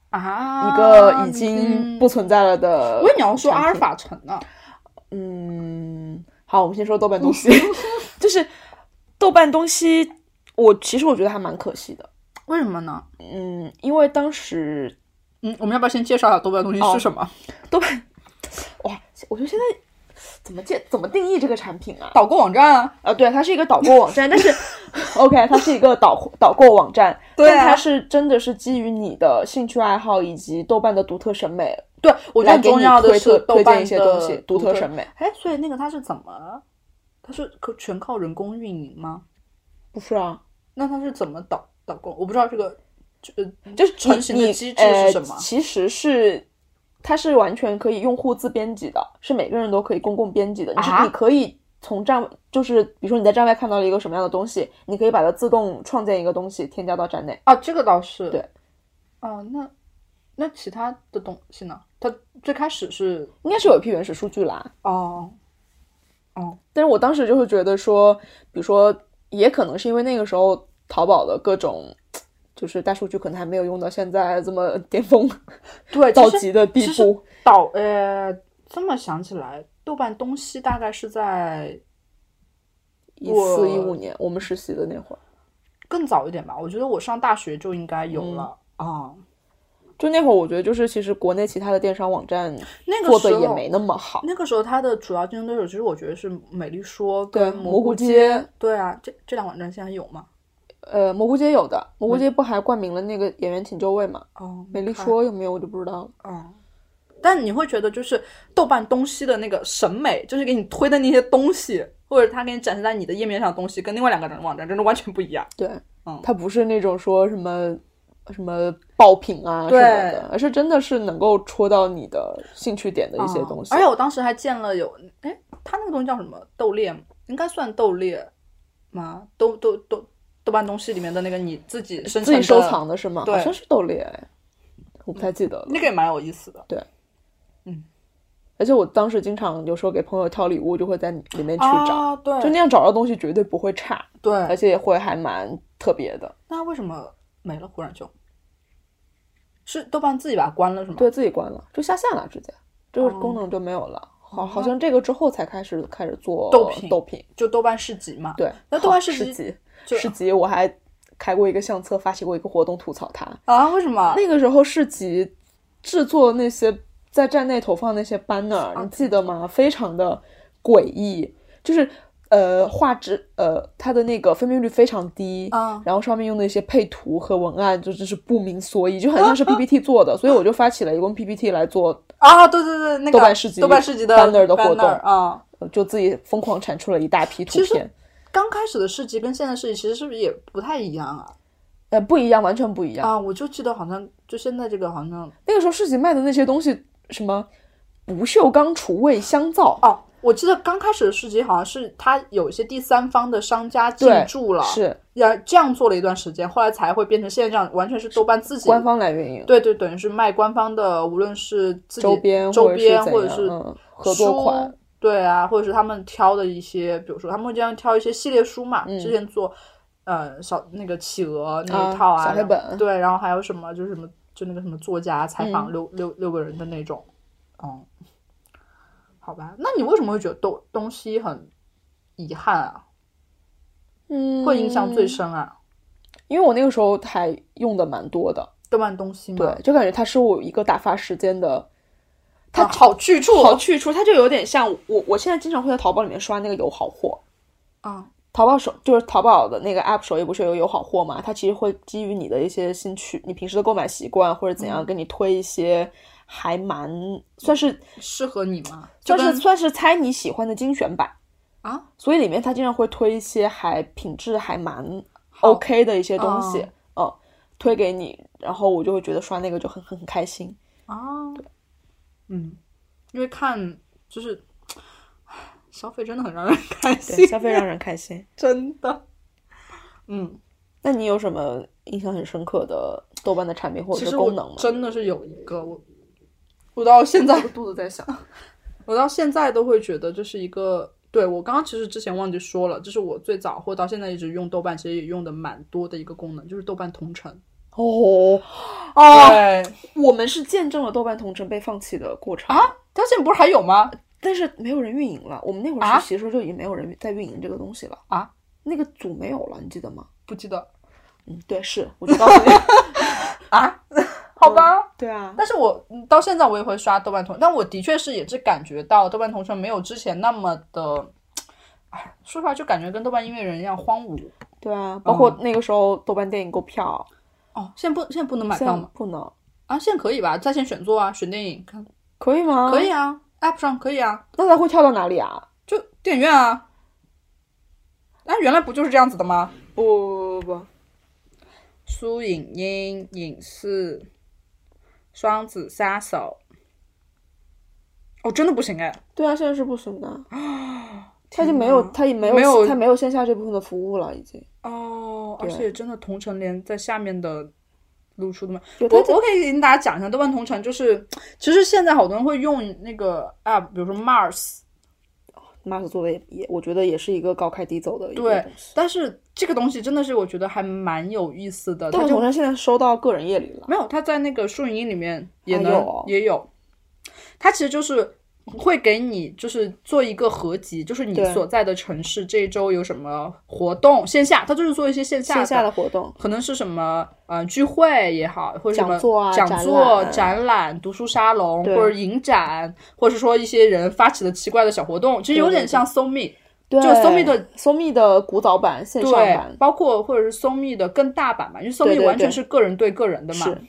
啊一个已经不存在了的。我以为你要说阿尔。法城呢。嗯，好，我们先说豆瓣东西，就是豆瓣东西，我其实我觉得还蛮可惜的。为什么呢？嗯，因为当时嗯，我们要不要先介绍一下豆瓣东西是什么？豆瓣，哇，我觉得现在怎么建怎么定义这个产品啊？导购网站啊，呃，对，它是一个导购网站，但是 OK，它是一个导导购网站，对啊但它是真的是基于你的兴趣爱好以及豆瓣的独特审美，对我觉得很来给你重要的是豆瓣一些的东西，独特审。美。哎，所以那个它是怎么？它是可全靠人工运营吗？不是啊，那它是怎么导导购？我不知道这个，呃，就是成型的机制是什么呃？其实是它是完全可以用户自编辑的，是每个人都可以公共编辑的。你是啊你可以从站就是比如说你在站外看到了一个什么样的东西，你可以把它自动创建一个东西添加到站内。啊，这个倒是对。哦，那那其他的东西呢？它最开始是应该是有一批原始数据啦，哦哦但是我当时就会觉得说，比如说，也可能是因为那个时候淘宝的各种。就是大数据可能还没有用到现在这么巅峰 对，到极的地步。导呃，这么想起来，豆瓣东西大概是在一四一五年我们实习的那会儿，更早一点吧。我觉得我上大学就应该有了啊、就那会儿，我觉得就是其实国内其他的电商网站那个时候做的也没那么好。那个时候它的主要竞争对手，其实我觉得是美丽说跟蘑菇菇街。对啊，这这两网站现在有吗？呃，蘑菇街有的，蘑菇街不还冠名了那个演员请就位嘛？哦，美丽说有没有我就不知道了。哦，但你会觉得就是豆瓣东西的那个审美，就是给你推的那些东西，或者他给你展示在你的页面上的东西，跟另外两个人网站真的完全不一样。对，嗯它不是那种说什么什么爆品啊什么的，而是真的是能够戳到你的兴趣点的一些东西。而且我当时还见了有，哎，他那个东西叫什么？豆猎，应该算豆猎吗？豆豆豆豆瓣东西里面的那个你自己自己收藏的是吗？对好像是豆猎，哎我不太记得了。那个也蛮有意思的。对，嗯而且我当时经常有时候给朋友挑礼物，就会在里面去找，啊，对，就那样找到东西绝对不会差，对而。且也会还蛮特别的。那为什么没了？忽然就是豆瓣自己把它关了是吗？对自己关了，就下线了，直接这个哦功能就没有了。好，好像这个之后才开始开始做豆品豆品。就豆瓣市集嘛。对，那豆瓣市集市集，我还开过一个相册，发起过一个活动吐槽他。啊？为什么？那个时候市集制作那些在站内投放那些 banner，、啊你记得吗？非常的诡异，就是呃画质呃它的那个分辨率非常低，啊然后上面用的一些配图和文案就真是不明所以，就很像是 PPT 做的，所以我就发起了一个 PPT 来做，啊，对对对，那个豆瓣市集豆瓣市集的 banner 的活动啊，呃就自己疯狂产出了一大批图其实片。刚开始的市集跟现在市集其实是不是也不太一样啊？呃，不一样，完全不一样。啊，我就记得好像就现在这个好像那个时候市集卖的那些东西，什么不锈钢厨卫香皂，哦，我记得刚开始的市集好像是它有一些第三方的商家进驻了，是要这样做了一段时间，后来才会变成现在这样，完全是豆瓣自己官方来运营，对对，等于是卖官方的，无论是自己周边周边或或者是合作款书，对啊，或者是他们挑的一些，比如说他们会经常挑一些系列书嘛，之前做呃小那个企鹅那一套啊，小本对，然后还有什么就是什么就那个什么作家采访嗯六、六六个人的那种，嗯，好吧，那你为什么会觉得东东西很遗憾啊？嗯，会印象最深啊？因为我那个时候还用的蛮多的，动漫东西嘛？对，就感觉它是我一个打发时间的，它啊好去处，好去处，它就有点像我，我现在经常会在淘宝里面刷那个有好货。啊，淘宝首就是淘宝的那个 app 首页不是有有好货嘛？它其实会基于你的一些兴趣、你平时的购买习惯或者怎样，给你推一些还蛮算是适合你吗？就是算是猜你喜欢的精选版。啊，所以里面它经常会推一些还品质还蛮 OK 的一些东西，哦嗯，推给你，然后我就会觉得刷那个就很很很开心。啊，嗯，因为看就是唉消费真的很让人开对，心，消费让人开心。真的。嗯，那你有什么印象很深刻的豆瓣的产品或者是功能吗？真的是有一个我，我到现在肚子在想。我到现在都会觉得这是一个。对我刚刚其实之前忘记说了，这是我最早或到现在一直用豆瓣，其实也用的蛮多的一个功能，就是豆瓣同城。哦哦，对。我们是见证了豆瓣同城被放弃的过程。啊，它现在不是还有吗？但是没有人运营了。我们那会啊？儿实习的时候就已经没有人在运营这个东西了。啊，那个组没有了，你记得吗？不记得。嗯，对，是，我就告诉你，啊？好吧，对啊，但是我嗯到现在我也会刷豆瓣同，但我的确是也是感觉到豆瓣同城没有之前那么的，哎，说实话就感觉跟豆瓣音乐人一样荒芜。对啊，包括那个时候豆瓣电影购票，哦，现在不现在不能买现票吗？不能，啊，现在可以吧？在线选座啊，选电影看可以吗？可以，啊，App 上可以啊，那它会跳到哪里啊？就电影院啊。那、原来不就是这样子的吗？不不不不，苏影音、影视、双子杀手，哦，真的不行哎。对啊，现在是不行的。它就没有，它也没有，没有它没有线下这部分的服务了，已经。哦，而且真的同城连在下面的露出的吗？对，我我可以跟大家讲一下豆瓣同城，就是其实现在好多人会用那个 app，比如说 Mars，Mars 做的也也，我觉得也是一个高开低走的一个对。但是这个东西真的是我觉得还蛮有意思的，豆瓣同城现在收到个人页里了。没有，它在那个树影音里面也能、也有，它其实就是会给你就是做一个合集，就是你所在的城市这一周有什么活动，线下它就是做一些线下线下的活动，可能是什么呃聚会也好，或者什么讲座啊展讲座、览。展览、读书沙龙，或者影展，或者说一些人发起的奇怪的小活动，其实有点像 So Me，对，就 SoMe 的 SoMe 的古早版、线上对版，，包括或者是 So Me 的更大版嘛，因为 So Me 完全是个人对个人的嘛。是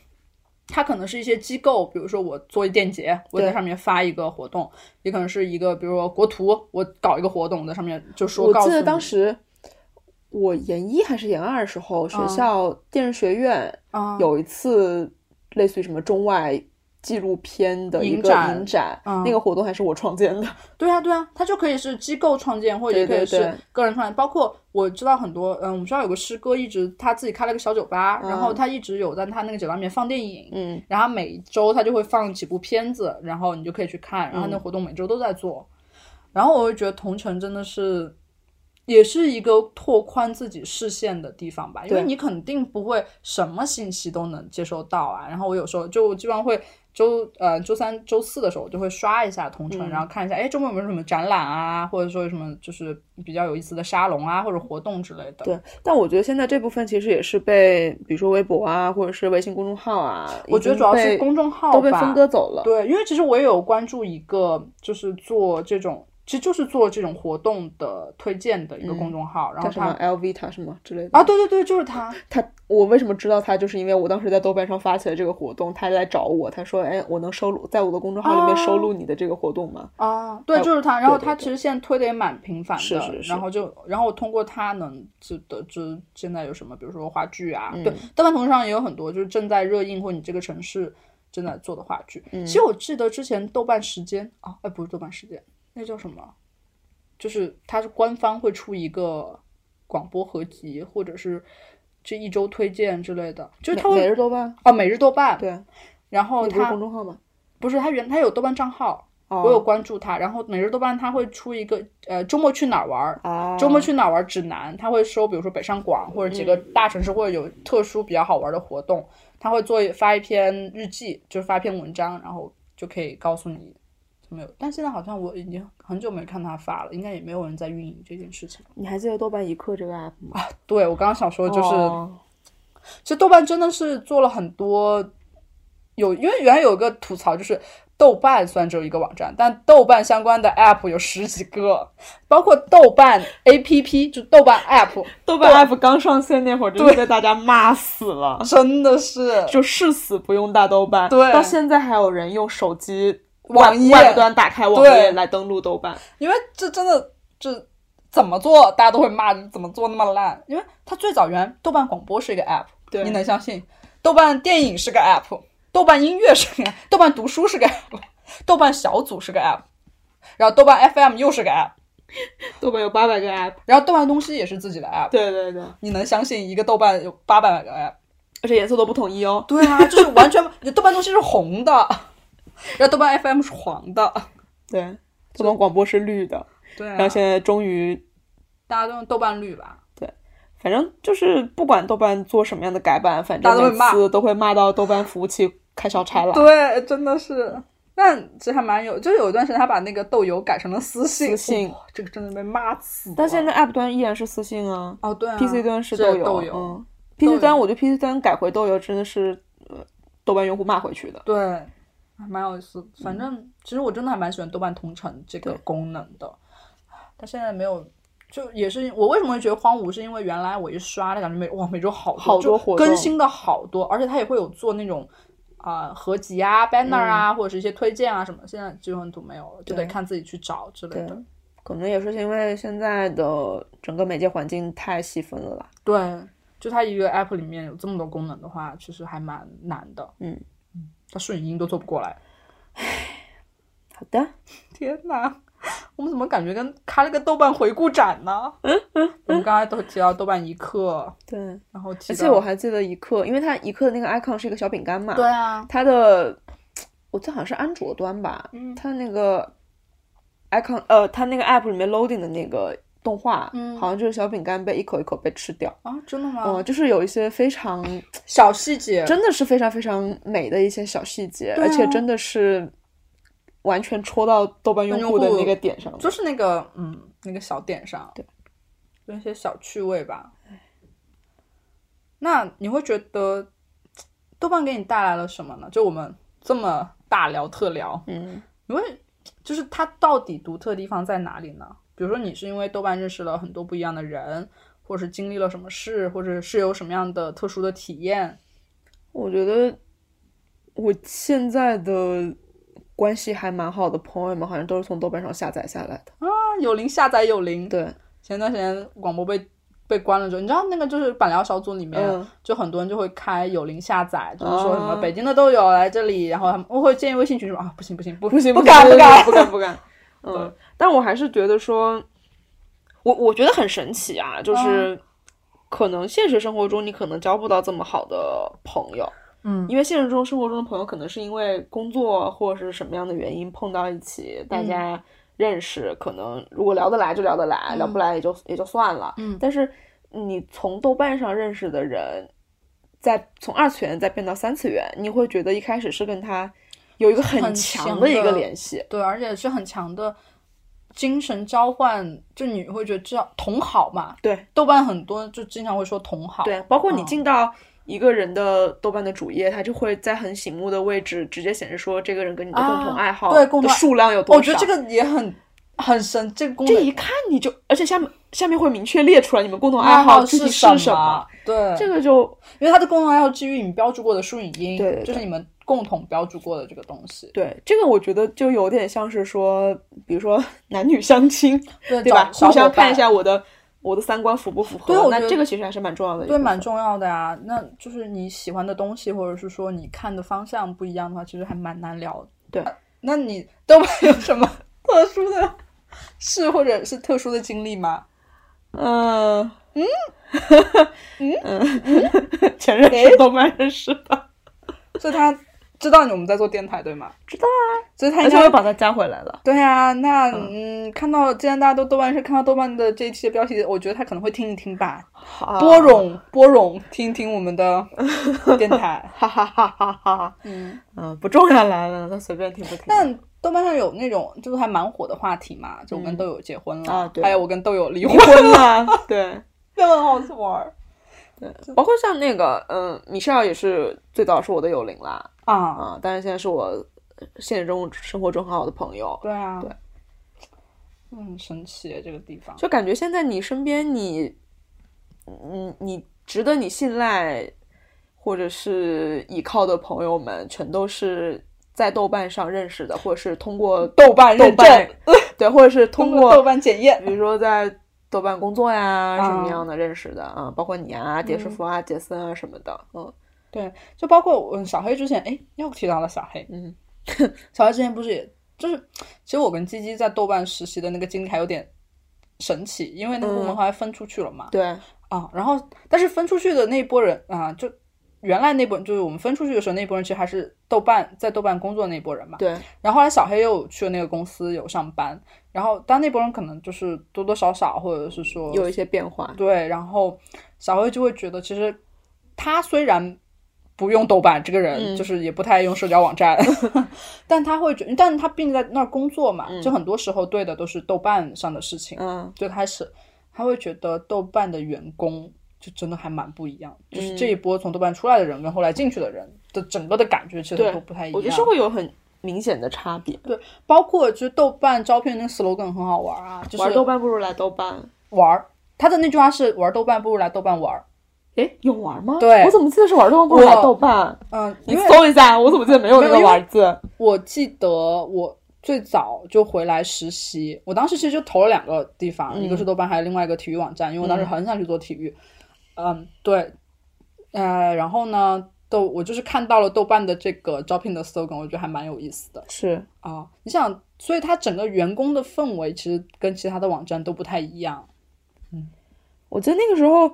它可能是一些机构，比如说我做一电节，我在上面发一个活动，也可能是一个，比如说国图，我搞一个活动在上面就说我记得当时我研一还是研二的时候，学校电视学院啊有一次类似于什么中外纪录片的一个影展那个活动还是我创建的。对啊，对啊，它就可以是机构创建，或者也可以是个人创建。包括我知道很多，嗯，我们学校有个师哥，一直他自己开了个小酒吧，然后他一直有在他那个酒吧里面放电影，嗯，然后每周他就会放几部片子，然后你就可以去看，然后嗯那活动每周都在做。然后我会觉得同城真的是。也是一个拓宽自己视线的地方吧，因为你肯定不会什么信息都能接收到啊。然后我有时候就基本上会周呃周三、周四的时候，我就会刷一下同城，嗯然后看一下，哎，周末有没有什么展览啊，或者说有什么就是比较有意思的沙龙啊，或者活动之类的。对，但我觉得现在这部分其实也是被，比如说微博啊，或者是微信公众号啊，我觉得主要是公众号都被分割走了。对，因为其实我也有关注一个，就是做这种其实就是做这种活动的推荐的一个公众号，然后叫什么他 LV 他什么之类的啊，对对对，就是他，他我为什么知道他，就是因为我当时在豆瓣上发起了这个活动，他来找我，他说，哎，我能收录在我的公众号里面收录你的这个活动吗？啊，对，哎就是他。然后他其实现在推的也蛮频繁的，是是是然后就然后我通过他能知得知现在有什么，比如说话剧啊，嗯对，豆瓣同时上也有很多就是正在热映或你这个城市正在做的话剧。嗯其实我记得之前豆瓣时间啊，哎，不是豆瓣时间，那叫什么？就是它是官方会出一个广播合集，或者是这一周推荐之类的，就是它每会日豆瓣，哦，每日豆瓣，对，然后它公众号吗？不是它原它有豆瓣账号，哦我有关注它，然后每日豆瓣它会出一个呃周末去哪儿玩儿，啊，周末去哪儿玩指南，它会收比如说北上广或者几个大城市或者有特殊比较好玩的活动，它会做发一篇日记，就是发一篇文章，然后就可以告诉你有没有。但现在好像我已经很久没看他发了，应该也没有人在运营这件事情。你还记得豆瓣一刻这个 app 吗？啊对我刚刚想说就是，哦其实豆瓣真的是做了很多有，因为原来有一个吐槽就是。豆瓣虽然只有一个网站，但豆瓣相关的 App 有十几个，包括豆瓣 APP，就豆瓣 App，豆瓣 app 刚上线那会儿，真是被大家骂死了。真的是就誓死不用大豆瓣，对到现在还有人用手机网页外端打开网页来登录豆瓣。因为这真的这怎么做，大家都会骂，怎么做那么烂？因为它最早原来豆瓣广播是一个 app，对你能相信？豆瓣电影是个 app，豆瓣音乐是个 app，豆瓣读书是个 app，豆瓣小组是个 app，然后豆瓣 FM 又是个 app，豆瓣有八百个 app，然后豆瓣东西也是自己的 app，对对对，你能相信一个豆瓣有八百个 app？而且颜色都不统一哦。对啊，就是完全 豆瓣东西是红的，然后豆瓣 FM 是黄的，对，豆瓣广播是绿的，对、啊，然后现在终于，大家都用豆瓣绿吧？对反正就是不管豆瓣做什么样的改版，反正每大家都会骂次都会骂到豆瓣服务器开小差 了。对，真的是。但其实还蛮有，就是有一段时间他把那个豆油改成了私信，私信哇这个真的被骂死。但现在 App 端依然是私信啊哦对啊，PC 端是是豆油，豆油嗯豆油，PC 端我觉得 PC 端改回豆油真的是呃豆瓣用户骂回去的。对，还蛮有意思。反正、其实我真的还蛮喜欢豆瓣同城这个功能的，但现在没有。就也是我为什么会觉得荒芜，是因为原来我一刷，就感觉每哇每周好多好多更新的好多，而且它也会有做那种啊、合集啊、banner 啊，或者是一些推荐啊什么，现在基本都没有了，就得看自己去找之类的。，可能也是因为现在的整个媒介环境太细分了吧。对，就它一个 app 里面有这么多功能的话，其实还蛮难的。嗯嗯，它顺语音都做不过来。好的，天哪，我们怎么感觉跟开了个豆瓣回顾展呢？我们刚才都提到豆瓣一刻，对，然后而且我还记得一刻，因为它一刻的那个 icon 是一个小饼干嘛，对啊，它的我记得好像是安卓端吧，嗯它那个 icon 呃，它那个 app 里面 loading 的那个动画，嗯好像就是小饼干被一口一口被吃掉，啊，真的吗？嗯、就是有一些非常小细节，真的是非常非常美的一些小细节，啊而且真的是完全戳到豆瓣用户的那个点上了。就是那个嗯那个小点上，对，有一些小趣味吧。那你会觉得豆瓣给你带来了什么呢？就我们这么大聊特聊，嗯，你会就是它到底独特的地方在哪里呢？比如说你是因为豆瓣认识了很多不一样的人，或者是经历了什么事，或者是有什么样的特殊的体验？我觉得我现在的关系还蛮好的朋友们，好像都是从豆瓣上下载下来的。啊，有灵下载有灵。对，前段时间广播被被关了之后，你知道那个就是板聊小组里面，嗯就很多人就会开有灵下载，就是说什么哦北京的都有来这里，然后他们我会建议微信群说啊，不行不行不不行，不行不敢不敢不敢不敢。嗯，但我还是觉得说，我我觉得很神奇啊，就是可能现实生活中你可能交不到这么好的朋友，嗯因为现实中生活中的朋友可能是因为工作或者是什么样的原因碰到一起，大家认识，可能如果聊得来就聊得来，聊不来也就也就算了。嗯但是你从豆瓣上认识的人，再从二次元再变到三次元，你会觉得一开始是跟他有一个很很强强的一个联系。对，而且是很强的精神交换，就你会觉得这样同好嘛。对豆瓣很多就经常会说同好，对，包括你嗯进到一个人的豆瓣的主页，它就会在很醒目的位置直接显示说这个人跟你的共同啊爱好对共同的数量有多少。我觉得这个也很很神，这个功能这一看你就，而且下面下面会明确列出来你们共同爱好具体是什么。对，这个就因为它的共同爱好基于你标注过的书影音，对对对就是你们共同标注过的这个东西。对这个，我觉得就有点像是说，比如说 男女相亲，对对吧？互相看一下我的我的三观符不符合。对我觉得那这个其实还是蛮重要的对，蛮重要的呀。那就是你喜欢的东西，或者是说你看的方向不一样的话，其实还蛮难聊的。对，那你豆瓣有什么特殊的事或者是特殊的经历吗？嗯 嗯嗯，前任是豆瓣认识的，所以他知道你我们在做电台，对吗？知道啊，所以他应该而且我把他加回来了。对啊，那嗯，看到既然大家都豆瓣是看到豆瓣的这一期的标题，我觉得他可能会听一听吧，好波，冗波冗，听一听我们的电台。哈哈哈哈哈哈。嗯，嗯，不重要来了，那随便听不听。但豆瓣上有那种就是还蛮火的话题嘛，就我跟豆友结婚了，啊对还有我跟豆友离离婚，婚了，对真的很好玩儿对，包括像那个，嗯，米歇尔也是最早是我的友邻啦，啊！啊，但是现在是我现实中生活中很好的朋友，对啊，对，嗯，很神奇这个地方。就感觉现在你身边你，嗯，你值得你信赖或者是依靠的朋友们，全都是在豆瓣上认识的，或者是通过豆瓣认豆瓣证，对，或者是通过豆瓣检验，比如说在豆瓣工作呀，什么啊样的认识的啊，包括你啊，蝶师傅啊、杰森啊什么的，嗯。对，就包括我小黑之前，哎，又提到了小黑，嗯，小黑之前不是也就是，其实我跟鸡鸡在豆瓣实习的那个经历还有点神奇，因为那个部门嗯后来分出去了嘛，对，啊，然后但是分出去的那一波人啊，就原来那波就是我们分出去的时候，那波人其实还是豆瓣在豆瓣工作那波人嘛。对，然后后来小黑又去了那个公司有上班，然后当那波人可能就是多多少少或者是说有一些变化，对，然后小黑就会觉得其实他虽然。不用豆瓣，这个人、嗯就是也不太用社交网站，但他会觉，但是他毕竟在那儿工作嘛，就很多时候对的都是豆瓣上的事情。嗯最开始他会觉得豆瓣的员工就真的还蛮不一样，就是这一波从豆瓣出来的人跟后来进去的人的整个的感觉其实都不太一样。我觉得是会有很明显的差别。对包括就是豆瓣招聘那个 slogan 很好玩啊，就是玩豆瓣不如来豆瓣。玩儿。他的那句话是玩豆瓣不如来豆瓣玩儿。诶，有玩吗？对我怎么记得是玩豆瓣不如来豆瓣？嗯，你搜一下，我怎么记得没有那个玩字？我记得我最早就回来实习，我当时其实就投了两个地方，一个是豆瓣，还有另外一个体育网站，因为我当时很想去做体育。嗯，对，呃，然后呢，豆我就是看到了豆瓣的这个招聘的 slogan，我觉得还蛮有意思的是，啊。你想，所以它整个员工的氛围其实跟其他的网站都不太一样。嗯我觉得那个时候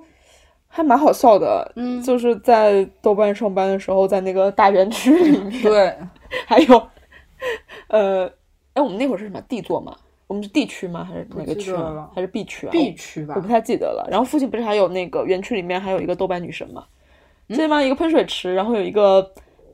还蛮好笑的，嗯就是在豆瓣上班的时候，在那个大园区里面，对，还有，呃，哎，我们那会儿是什么 D 座吗？我们是 D 区吗？还是哪个区啊？还是 B 区啊 B 区吧我，我不太记得了。然后附近不是还有那个园区里面还有一个豆瓣女神吗？记得吗？一个喷水池，然后有一个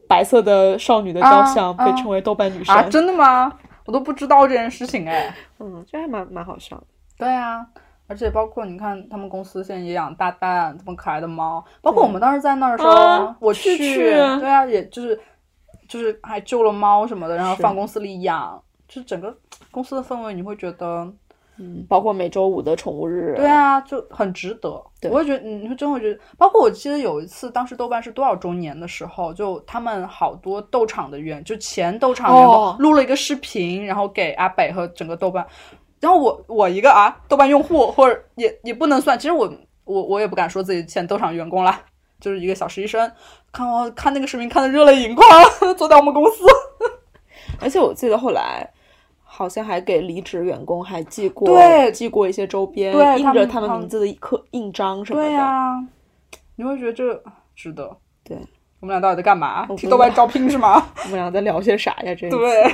白色的少女的雕像，啊被称为豆瓣女神。啊，真的吗？我都不知道这件事情哎。嗯，这还蛮蛮好笑的。对啊，而且包括你看，他们公司现在也养大蛋这么可爱的猫，包括我们当时在那儿的时候，啊我去去，对啊，也就是就是还救了猫什么的，然后放公司里养，就是整个公司的氛围，你会觉得，嗯，包括每周五的宠物日。对啊，就很值得。对我也觉得，你会真会觉得，包括我记得有一次，当时豆瓣是多少周年的时候，就他们好多豆场的员，就前豆场员工哦录了一个视频，然后给阿北和整个豆瓣。然后我我一个啊豆瓣用户，或者也也不能算，其实我我我也不敢说自己前豆场员工啦，就是一个小实习生。看我看那个视频看的热泪盈眶，坐在我们公司。而且我记得后来。好像还给离职员工还寄过，对寄过一些周边，对印着他们名字的刻印章什么的。对呀、你会觉得这值得。对，我们俩到底在干嘛？我不替豆瓣招聘是吗？我们俩在聊些啥呀？这对，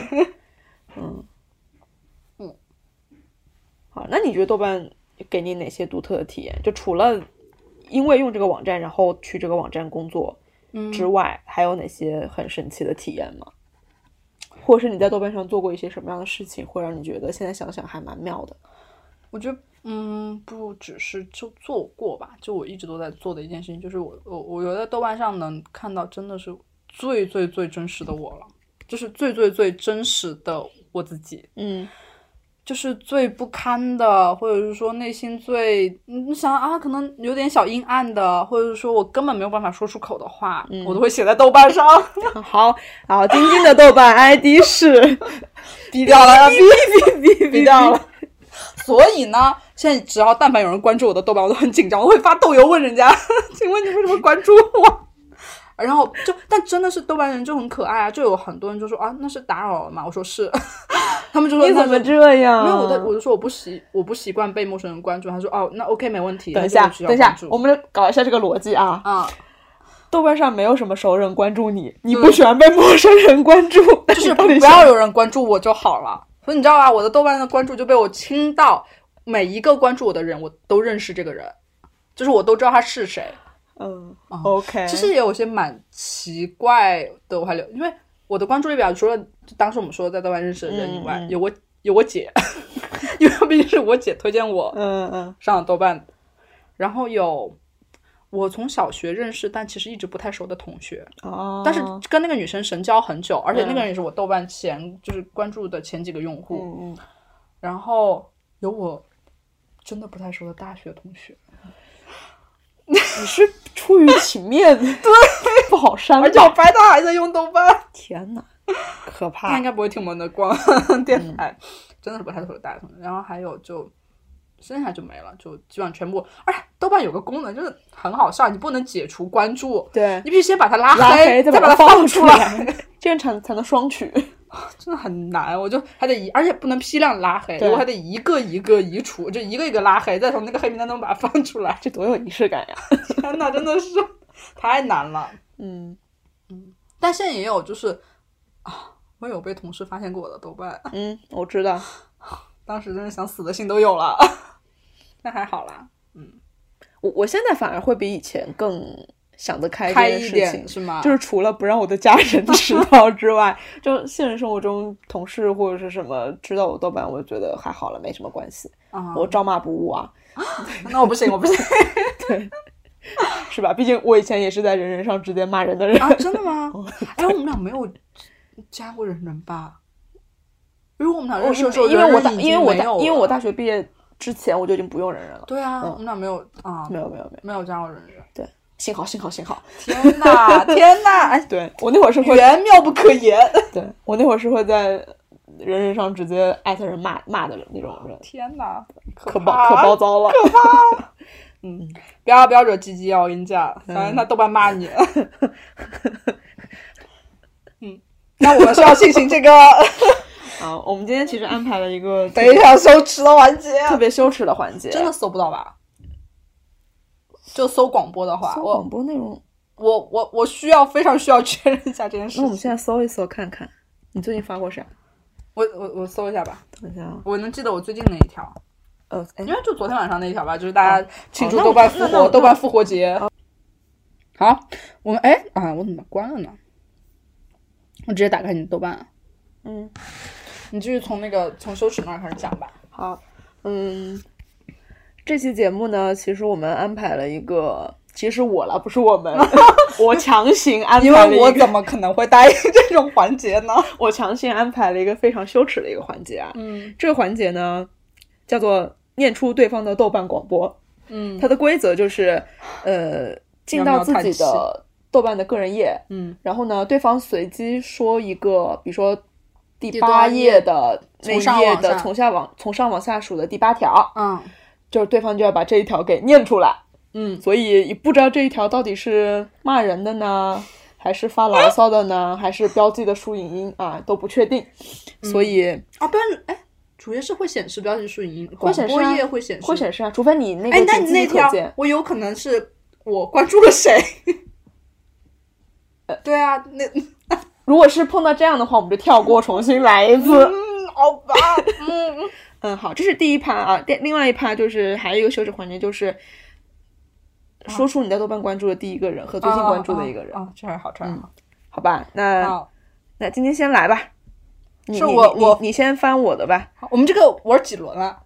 嗯 嗯。好，那你觉得豆瓣给你哪些独特的体验？就除了因为用这个网站，然后去这个网站工作嗯之外，还有哪些很神奇的体验吗？或者是你在豆瓣上做过一些什么样的事情，会让你觉得现在想想还蛮妙的？我觉得，嗯，不只是就做过吧，就我一直都在做的一件事情，就是我我我有在豆瓣上能看到真的是最最最真实的我了，就是最最最真实的我自己。嗯就是最不堪的，或者是说内心最你想啊，可能有点小阴暗的，或者是说我根本没有办法说出口的话，我都会写在豆瓣上。好，然后晶晶的豆瓣 ID 是 低调了，哔哔哔哔逼掉了。所以呢，现在只要但凡有人关注我的豆瓣，我都很紧张，我会发豆油问人家，请问你为什么关注我？然后就，但真的是豆瓣人就很可爱啊，就有很多人就说啊，那是打扰了吗？我说是，他们就说你怎么这样？因为，我的我就说我不习我不习惯被陌生人关注。他说哦，那 OK 没问题。等一下，等一下，我们搞一下这个逻辑啊。啊，豆瓣上没有什么熟人关注你，你不喜欢被陌生人关注，就是不要有人关注我就好了。所以你知道吧，我的豆瓣的关注就被我清到每一个关注我的人，我都认识这个人，就是我都知道他是谁。嗯，OK，其实也有些蛮奇怪的，我还留，因为我的关注列表除了当时我们说在豆瓣认识的人以外，有我有我姐，因为毕竟是我姐推荐我，嗯嗯，上了豆瓣，然后有我从小学认识但其实一直不太熟的同学，哦，但是跟那个女生神交很久，而且那个人也是我豆瓣前就是关注的前几个用户，嗯嗯，然后有我真的不太熟的大学同学。你是出于情面，对，不好删。而且我发现他还在用豆瓣，天呐，可怕！他应该不会听我们的光电台，真的是不太熟大同学。然后还有就剩下就没了，就基本上全部。哎，豆瓣有个功能就是很好笑，你不能解除关注，对你必须先把它拉黑，再把它放出来，这样才才能双取。真的很难，我就还得一，而且不能批量拉黑，我还得一个一个移除，就一个一个拉黑，再从那个黑名单中把它放出来，这多有仪式感呀！天呐，真的是太难了。嗯嗯，但现在也有，就是啊，我有被同事发现过我的豆瓣。嗯，我知道，当时真的想死的心都有了，那还好啦。嗯，我我现在反而会比以前更。想得开一点是吗？就是除了不让我的家人 知道之外，就现实生活中同事或者是什么知道我豆瓣，我就觉得还好了，没什么关系。我照骂不误啊。那我不行，我不行。对，是吧？毕竟我以前也是在人人上直接骂人的人啊。真的吗？哎，我们俩没有加过人人吧？因为我们俩认识的时候，因为我大，因为我大，因为我大学毕业之前我就已经不用人人了。对啊，我们俩没有啊，没有没有没有没有加过人人。对。幸好，幸好，幸好！天哪，天哪！哎，对我那会儿是会妙不可言。对我那会儿是会在人人上直接艾特人骂骂的那种人。天哪，可暴可暴躁了，可怕！嗯，不要不要惹鸡鸡啊！我跟你讲，反正他豆瓣骂你。嗯，那我们需要进行这个。啊，我们今天其实安排了一个非常羞耻的环节，特别羞耻的环节，真的搜不到吧？就搜广播的话，广播内容，我我我需要非常需要确认一下这件事。那我们现在搜一搜看看，你最近发过啥？我我我搜一下吧，等一下，我能记得我最近哪一条？呃，因为就昨天晚上那一条吧，就是大家庆祝豆瓣复活，豆瓣复活节。好，我们哎啊，我怎么关了呢？我直接打开你的豆瓣。嗯，你继续从那个从羞耻那儿开始讲吧。好，嗯。这期节目呢，其实我们安排了一个，其实我了，不是我们，我强行安排，因为我怎么可能会答应这种环节呢？我强行安排了一个非常羞耻的一个环节啊，嗯，这个环节呢叫做念出对方的豆瓣广播，嗯，它的规则就是，呃，进到自己的豆瓣的个人页，嗯，然后呢，对方随机说一个，比如说第八页的那页的从下往从上往下数的第八条，嗯。就是对方就要把这一条给念出来，嗯，所以不知道这一条到底是骂人的呢，还是发牢骚的呢，还是标记的输影音啊，都不确定。所以啊，不然哎，主页是会显示标记输影音，会显示啊，会显示，会显示啊，除非你那个哎，那你那条我有可能是我关注了谁？呃，对啊，那如果是碰到这样的话，我们就跳过，重新来一次。嗯，好吧，嗯。嗯，好，这是第一趴啊。第另外一趴就是还有一个羞耻环节，就是说出你在豆瓣关注的第一个人和最近关注的一个人。啊，这还好，这还好，好吧。那那今天先来吧。是我我你先翻我的吧。我们这个玩几轮了？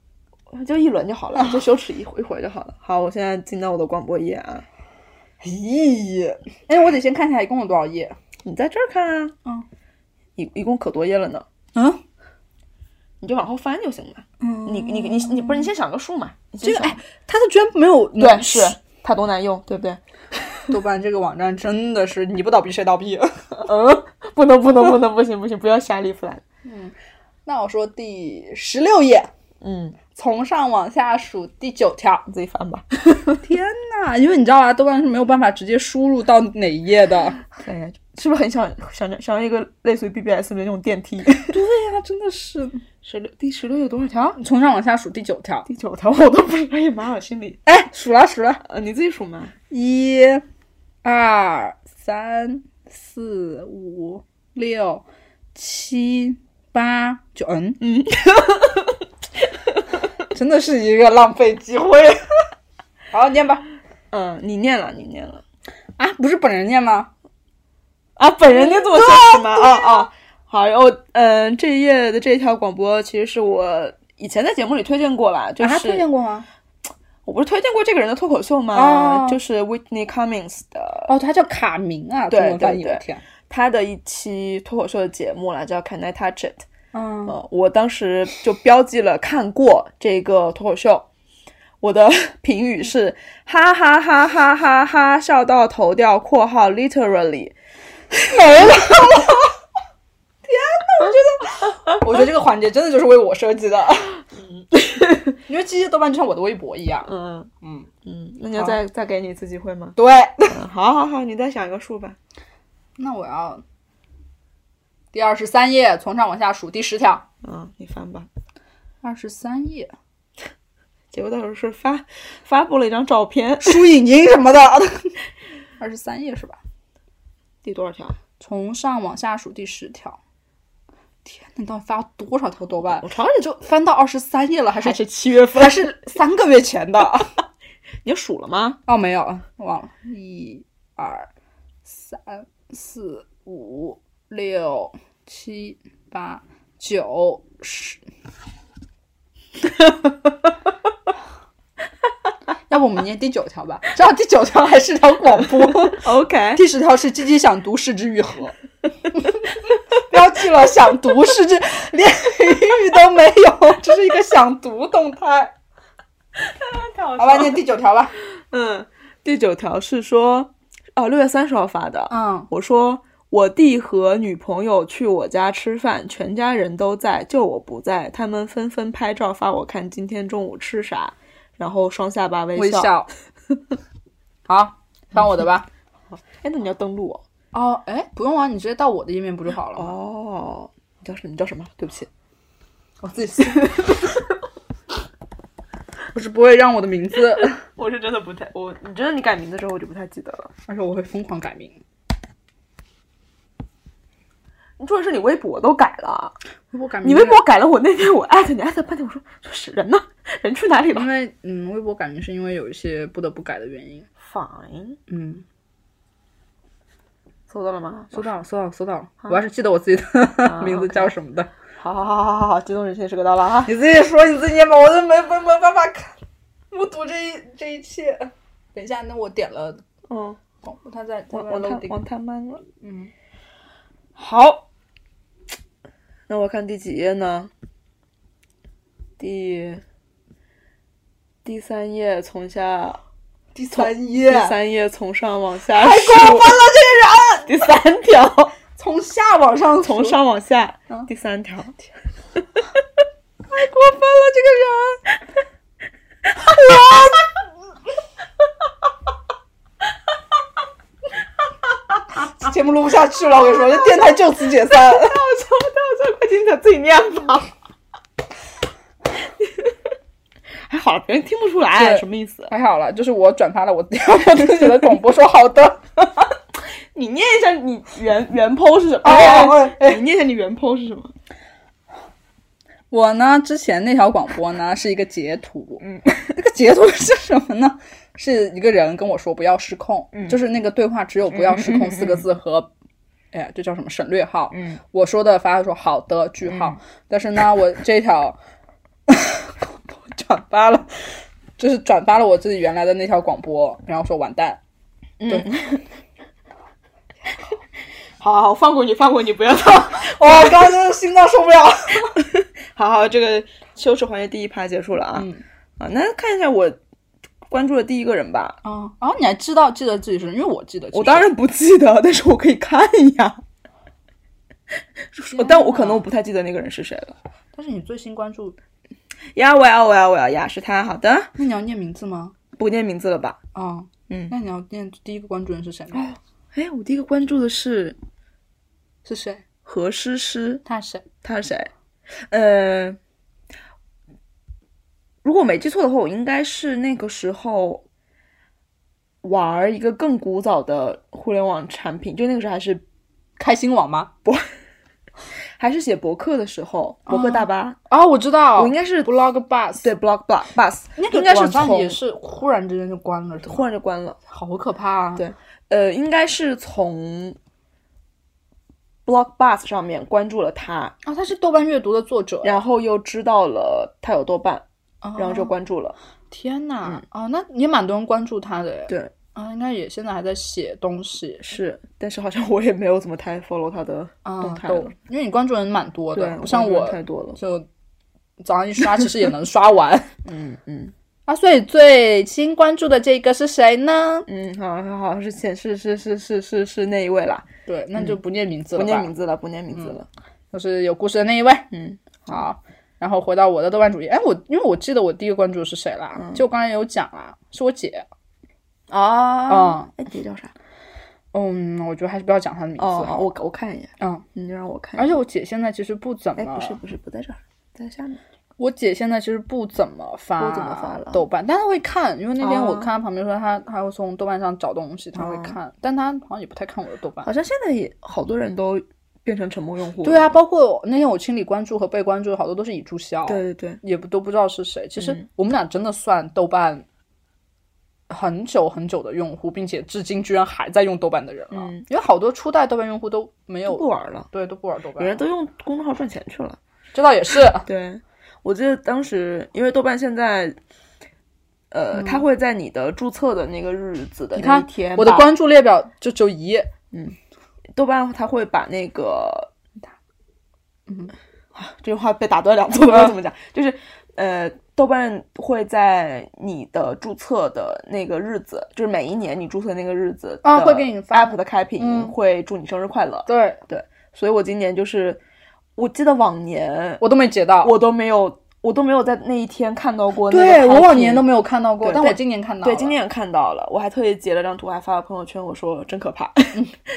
就一轮就好了，就羞耻一回一回就好了。好，我现在进到我的广播页啊。咦，哎，我得先看一下一共有多少页。你在这儿看啊。嗯。一一共可多页了呢。嗯。你就往后翻就行了。嗯你你你你不是你先想个数嘛？你这个哎，它的居然没有对是它多难用，对不对？豆瓣这个网站真的是你不倒闭谁倒闭？嗯，不能不能不能不行不行，不要瞎立 flag。嗯那我说第十六页，嗯，从上往下数第九条。你自己翻吧。天呐，因为你知道啊，豆瓣是没有办法直接输入到哪一页的。哎呀，是不是很想想想要一个类似于 BBS 的那种电梯？对呀、真的是。十六第十六有多少条？你从上往下数第九条。第九条我都不知道，也蛮有心里。哎，数了数了，呃，你自己数嘛。一、二、三、四、五、六、七、八、九。嗯嗯，真的是一个浪费机会。好，念吧。嗯，你念了，你念了。啊，不是本人念吗？啊，本人就这么奢侈吗？啊啊，好，然后嗯，这一页的这一条广播其实是我以前在节目里推荐过啦，就啊，是、推荐过吗？我不是推荐过这个人的脱口秀吗？哦就是 Whitney Cummings 的哦，他叫卡明啊，对。对对，他的一期脱口秀的节目啦，叫 Can I Touch It？嗯，呃，我当时就标记了看过这个脱口秀，我的 评语是哈哈哈哈哈哈笑到头掉（括号 literally）。没了。天哪，我觉得，我觉得这个环节真的就是为我设计的。因为其实豆瓣就像我的微博一样。嗯嗯，嗯，那你要再再给你一次机会吗？对。嗯，好好好，你再想一个数吧。那我要第二十三页从上往下数第十条。嗯，你翻吧。二十三页，结果到时候是发发布了一张照片，输影音什么的。二十三页是吧？第多少条？从上往下数第十条。天呐，你到底发了多少条豆瓣？我尝试就翻到二十三页了，还是还是七月份还？是三个月前的？你数了吗？哦，没有，忘了。一、二、三、四、五、六、七、八、九、十。要不我们念第九条吧？正好第九条还是条广播。OK，第十条是积极想读失之愈合，标记了想读失之，连语都没有，这是一个想读动态。好好吧，念第九条吧。嗯，第九条是说，哦，六月三十号发的。嗯，我说我弟和女朋友去我家吃饭，全家人都在，就我不在。他们纷纷拍照发我看今天中午吃啥，然后双下巴微笑。微笑。好，翻我的吧。哎，那你要登录哦。哦，哎，不用啊，你直接到我的页面不就好了吗？哦，你叫什么？你叫什么？对不起。我自己。我是不会让我的名字，我是真的不太，我你真的你改名字之后我就不太记得了。而且我会疯狂改名。你重要是你微博都改了，微博改名，你微博改了，我那天我艾特你艾特半天，我说这是人呢，人去哪里了因为嗯，微博改名是因为有一些不得不改的原因。？Fine，嗯，搜到了吗？搜到了，搜到了，搜到了。我要是记得我自己的 名字叫什么的，好好好好好好，激动人心时刻到了哈。你自己说，你自己念吧，我都没没没办法看目睹这一这一切。等一下，那我点了嗯，广播，它在在网网太慢了。嗯，好，那我看第几页呢？第第三页从下，第三页第三页从上往下太数，过分了，这个人第三条 从下往上从上往下，嗯第三条。太过分了，这个人。我 节目录不下去了，我跟你说，这电台就此解散。太好笑了，太好笑了，快听，自己念吧。还好，别人听不出来什么意思。还好了，就是我转发了我我自己的广播，说好的。你念一下你原原 po 是什么？哦哦哎，你念一下你原 po 是什么？我呢，之前那条广播呢 是一个截图，嗯，那个截图是什么呢？是一个人跟我说不要失控，就是那个对话只有不要失控四个字和，哎呀，这叫什么省略号？嗯，我说的发说好的句号，但是呢，我这条 转发了，就是转发了我自己原来的那条广播，然后说完蛋，对，好好放过你，放过你，不要到。哇，刚刚真的心脏受不了。好好，这个羞耻环节第一趴结束了啊、嗯啊，那看一下我关注的第一个人吧。啊，然后你还知道记得自己是，因为我记得，我当然不记得，但是我可以看呀。天但我可能我不太记得那个人是谁了。但是你最新关注，呀，我要我要我要呀，是他。好的，那你要念名字吗？不念名字了吧？啊，嗯，那你要念第一个关注人是谁吗？哎，我第一个关注的是是谁？何诗诗，他是谁？他是谁？呃，如果我没记错的话，我应该是那个时候玩一个更古早的互联网产品，就那个时候还是开心网吗？不 还是写博客的时候，博客大巴，啊，我知道，我应该是 Blog Bus，对 blog bus bus，那个应该是也是忽然之间就关了，忽然就关了。好可怕啊！对呃，应该是从 blog bus 上面关注了他，啊，他是豆瓣阅读的作者，然后又知道了他有豆瓣，啊然后就关注了。天呐，哦，那也蛮多人关注他的。耶，对，啊，应该也现在还在写东西。是，但是好像我也没有怎么太 follow 他的动态了。因为你关注人蛮多的，，不像我太多了。就早上一刷，其实也能刷完。嗯嗯啊。所以最新关注的这个是谁呢？嗯，好好好，是显示是是是是是那一位啦，对，那就不念名字不了不，念名字了，不念名字了。就是有故事的那一位。嗯，好，然后回到我的豆瓣主页，哎，我因为我记得我第一个关注的是谁啦，嗯就我刚才有讲啦，是我姐。啊嗯，哎，姐叫啥？嗯，我觉得还是不要讲她的名字哦，我我看一眼，嗯，你就让我看一眼。而且我姐现在其实不怎么，哎，不是不是不在这儿，在下面。我姐现在其实不怎么发不怎么发了豆瓣，但她会看，因为那天我哦看她旁边说她她会从豆瓣上找东西，她会哦看，但她好像也不太看我的豆瓣好。像现在也好多人都变成沉默用户。对啊，，包括那天我清理关注和被关注的好多都是已注销，对对对，也不都不知道是谁。其实嗯我们俩真的算豆瓣很久很久的用户，并且至今居然还在用豆瓣的人了。嗯因为好多初代豆瓣用户都没有都不玩了，对都不玩豆瓣，有人都用公众号赚钱去了。这倒也是。对，我记得当时因为豆瓣现在。呃，它会在你的注册的那个日子的那一天，我的关注列表就只有一页，豆瓣它会把那个，嗯，啊，这句话被打断两次，我不知道怎么讲，就是呃，豆瓣会在你的注册的那个日子，就是每一年你注册那个日子的啊会给你发 app 的开屏，嗯会祝你生日快乐。对对所以我今年就是，我记得往年我都没截到。我都没有，我都没有在那一天看到过那个对我往年都没有看到过，但我今年看到了。对，今年也看到了，我还特意截了张图，还发了朋友圈，我说真可怕，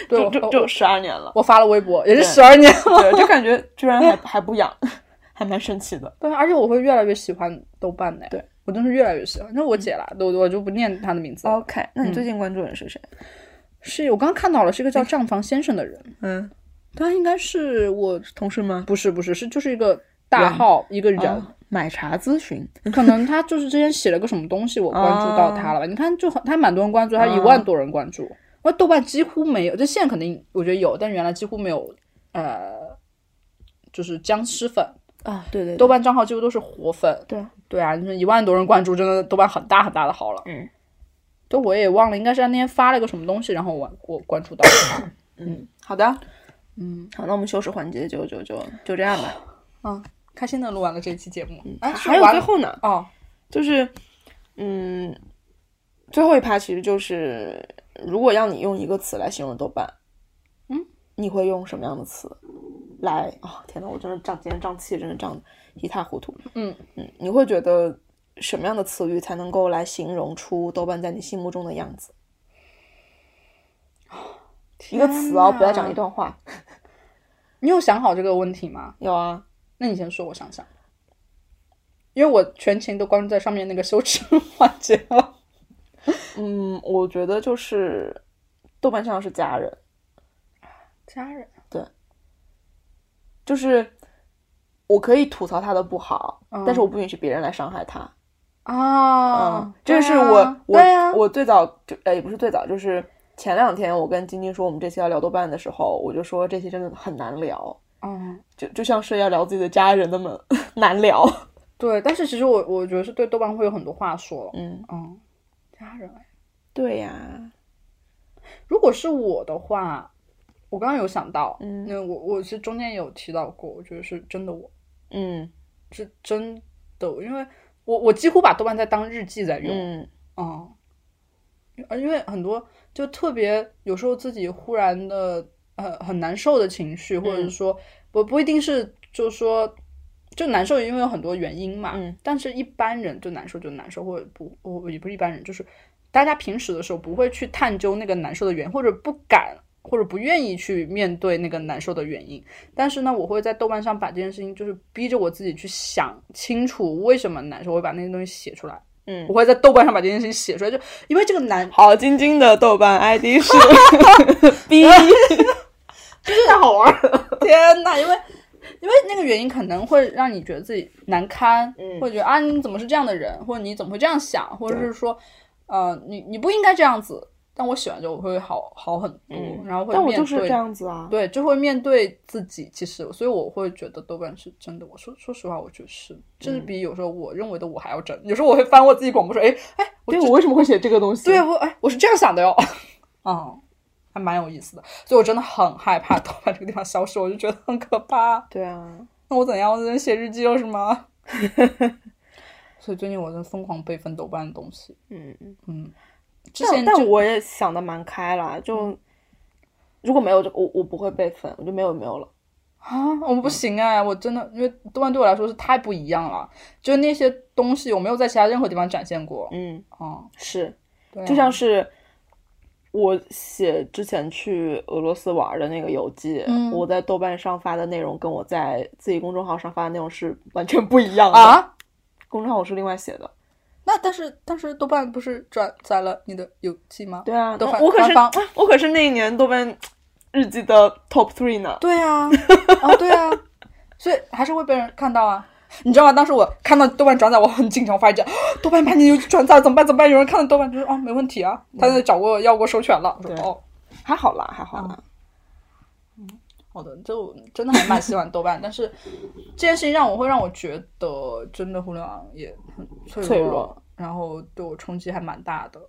对就就就十二年了，我发了微博，也是十二年了。对，就感觉居然还 还不痒，还蛮神奇的。对，而且我会越来越喜欢豆瓣的。对，我真是越来越喜欢。那我姐啦，我我就不念她的名字。OK，那你最近关注人是谁？是我刚刚看到了，是一个叫账房先生的人，嗯，他应该是我同事吗？不是不是是就是一个大号一个人，哦买茶咨询。可能他就是之前写了个什么东西，我关注到他了吧？你看，就很他蛮多人关注，他一万多人关注。我豆瓣几乎没有，这现在肯定我觉得有，但原来几乎没有。呃，就是僵尸粉，啊，对对豆瓣账号几乎都是活粉。对对啊，你说一万多人关注，真的豆瓣很大很大的号了。嗯，对，我也忘了，应该是他那天发了个什么东西，然后我我关注到了。嗯，好的，嗯好，那我们修饰环节就就就就这样吧。嗯，开心的录完了这期节目。哎，还有最后呢，哦，就是嗯，最后一趴其实就是，如果要你用一个词来形容豆瓣，嗯，你会用什么样的词来？啊、天呐，我真的胀，今天胀气真的胀的一塌糊涂。嗯嗯，你会觉得什么样的词语才能够来形容出豆瓣在你心目中的样子？一个词哦，不要讲一段话。你有想好这个问题吗？有啊，那你先说，我想想。因为我全程都关注在上面那个羞耻环节了。嗯，我觉得就是豆瓣上是家人，家人对，就是我可以吐槽他的不好，嗯但是我不允许别人来伤害他。啊嗯，这个是我、我我最早就呃也不是最早，就是前两天我跟晶晶说我们这期要聊豆瓣的时候，我就说这期真的很难聊，嗯，就就像是要聊自己的家人那么 难聊。对，但是其实我我觉得是对豆瓣会有很多话说。嗯，嗯，家人哎，对呀，如果是我的话，我刚刚有想到，嗯那我我其实中间有提到过，我觉得是真的我，嗯。是真的，因为我我几乎把豆瓣在当日记在用，嗯嗯，呃因为很多就特别有时候自己忽然的呃很难受的情绪，或者是说我不一定是就是说就难受，因为有很多原因嘛。嗯但是一般人就难受就难受，或者不我也不是一般人，就是大家平时的时候不会去探究那个难受的原因，或者不敢。或者不愿意去面对那个难受的原因，但是呢，我会在豆瓣上把这件事情，就是逼着我自己去想清楚为什么难受，我会把那些东西写出来。嗯我会在豆瓣上把这件事情写出来，就因为这个男，好，晶晶的豆瓣 ID 是 B，太好玩了。天呐，因为因为那个原因可能会让你觉得自己难堪，嗯或者觉得啊你怎么是这样的人，或者你怎么会这样想，或者是说，呃，你你不应该这样子。但我写完之后我会好好很多，嗯然后会但我就是这样子啊。对，就会面对自己。其实，所以我会觉得豆瓣是真的。我说说实话，我觉得是，甚至比有时候我认为的我还要真。有时候我会翻我自己广播说，哎哎，我对，我为什么会写这个东西？对我哎，我是这样想的哟。嗯，还蛮有意思的。所以我真的很害怕豆瓣这个地方消失，我就觉得很可怕。对啊，那我怎样？我只能写日记了是吗？所以最近我在疯狂备份豆瓣的东西。嗯，嗯，之前就但但我也想的蛮开了，就如果没有这个，我我不会备份，我就没有没有了。啊，我不行哎，我真的因为豆瓣对我来说是太不一样了，就那些东西我没有在其他任何地方展现过。嗯，嗯，是，对啊就像是我写之前去俄罗斯玩的那个游记，嗯我在豆瓣上发的内容跟我在自己公众号上发的内容是完全不一样的。啊，公众号我是另外写的。那但是但是豆瓣不是转载了你的游记吗？对啊，豆瓣我可是我可是那一年豆瓣日记的 top three 呢。对啊，啊对啊，所以还是会被人看到啊。你知道吗？当时我看到豆瓣转载，我很紧张，发一件豆瓣把你游戏转载了，怎么办？怎么办？有人看到豆瓣就说哦，没问题啊，他在找过要过授权了。我说对哦，还好啦，还好啦。嗯好的，就真的还蛮喜欢豆瓣，但是这件事情让我会让我觉得，真的互联网也很脆弱，脆弱然后对我冲击还蛮大的。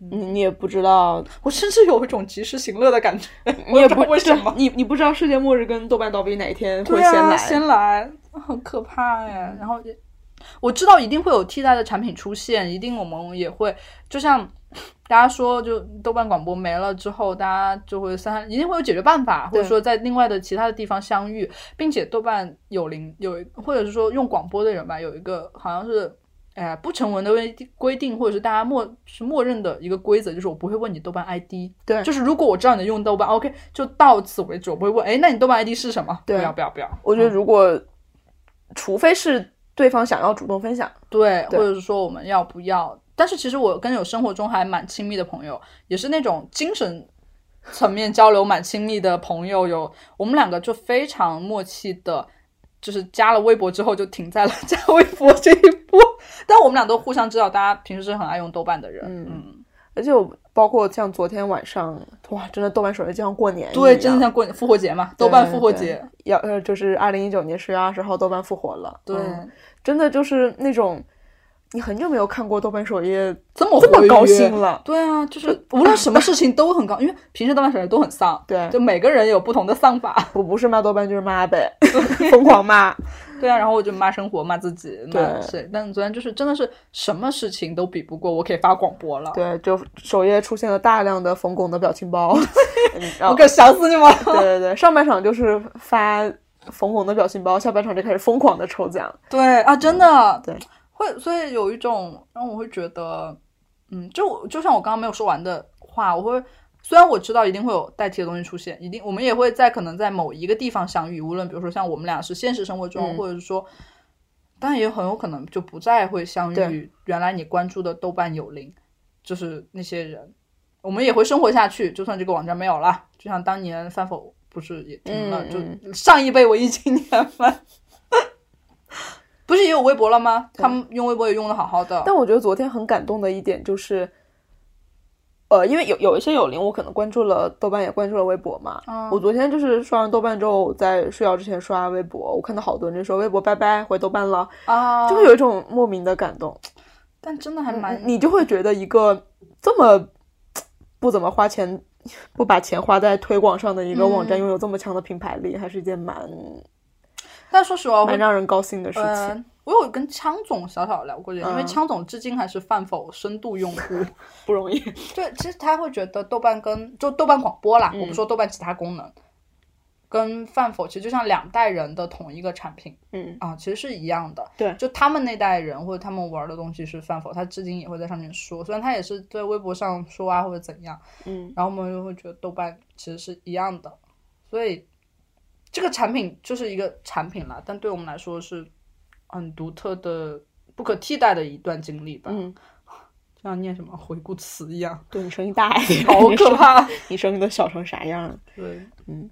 你你也不知道，我甚至有一种及时行乐的感觉，你也不知道为什么。你你不知道世界末日跟豆瓣倒闭哪一天会先来。先来，很可怕哎。然后也我知道一定会有替代的产品出现，一定我们也会，就像大家说，就豆瓣广播没了之后，大家就会三，一定会有解决办法，或者说在另外的其他的地方相遇，并且豆瓣有零有，或者是说用广播的人吧，有一个好像是。哎，不成文的规规定，或者是大家默是默认的一个规则，就是我不会问你豆瓣 ID。对就是如果我知道你用豆瓣，OK，就到此为止，我不会问。哎，那你豆瓣 ID 是什么？对不要不要不要。我觉得如果，除非是对方想要主动分享，对，或者是说我们要不要？但是其实我跟有生活中还蛮亲密的朋友，也是那种精神层面交流蛮亲密的朋友，有我们两个就非常默契的，就是加了微博之后就停在了 加微博这一步。但我们俩都互相知道，大家平时是很爱用豆瓣的人，嗯。嗯，而且我包括像昨天晚上，哇，真的豆瓣首页就像过年一样，对，真的像过年复活节嘛，豆瓣复活节，要呃，就是二零一九年十月二十号豆瓣复活了，对，嗯真的就是那种你很久没有看过豆瓣首页这么这么高兴了，对啊，就是无论什么事情都很高，因为平时豆瓣首页都很丧，对就每个人有不同的丧法。我不是骂豆瓣就是骂呗，疯狂骂，对啊，然后我就骂生活，骂自己，骂对谁？但昨天就是真的是什么事情都比不过，我可以发广播了。对，就首页出现了大量的冯巩的表情包，我可想死你们了。对对对，上半场就是发冯巩的表情包，下半场就开始疯狂的抽奖，对啊，真的，对，会，所以有一种让我会觉得，嗯，就就像我刚刚没有说完的话，我会虽然我知道一定会有代替的东西出现，一定我们也会在可能在某一个地方相遇，无论比如说像我们俩是现实生活中，嗯或者是说。当然也很有可能就不再会相遇。原来你关注的豆瓣有灵，就是那些人，我们也会生活下去。就算这个网站没有了，就像当年饭否不是也停了，嗯就上一辈文艺青年们，不是也有微博了吗？他们用微博也用的好好的。但我觉得昨天很感动的一点就是，呃，因为有有一些有灵，我可能关注了豆瓣，也关注了微博嘛。嗯我昨天就是刷完豆瓣之后，在睡觉之前刷微博，我看到好多人就说微博拜拜，回豆瓣了，啊，就会有一种莫名的感动。但真的还蛮你就会觉得一个这么不怎么花钱、不把钱花在推广上的一个网站，嗯拥有这么强的品牌力，还是一件蛮但说实话，我会蛮让人高兴的事情。呃，我有跟枪总小小聊过这个，因为嗯枪总至今还是饭否深度用户。不容易。对，其实他会觉得豆瓣跟就豆瓣广播啦，嗯我不说豆瓣其他功能，跟饭否其实就像两代人的同一个产品嗯，啊，其实是一样的。对就他们那代人或者他们玩的东西是饭否，他至今也会在上面说，虽然他也是在微博上说啊或者怎样，嗯，然后我们就会觉得豆瓣其实是一样的，所以这个产品就是一个产品了，但对我们来说是很独特的、不可替代的一段经历吧。嗯，像念什么回顾词一样，对你声音大一点，好可怕。你声音都小成啥样了？对，嗯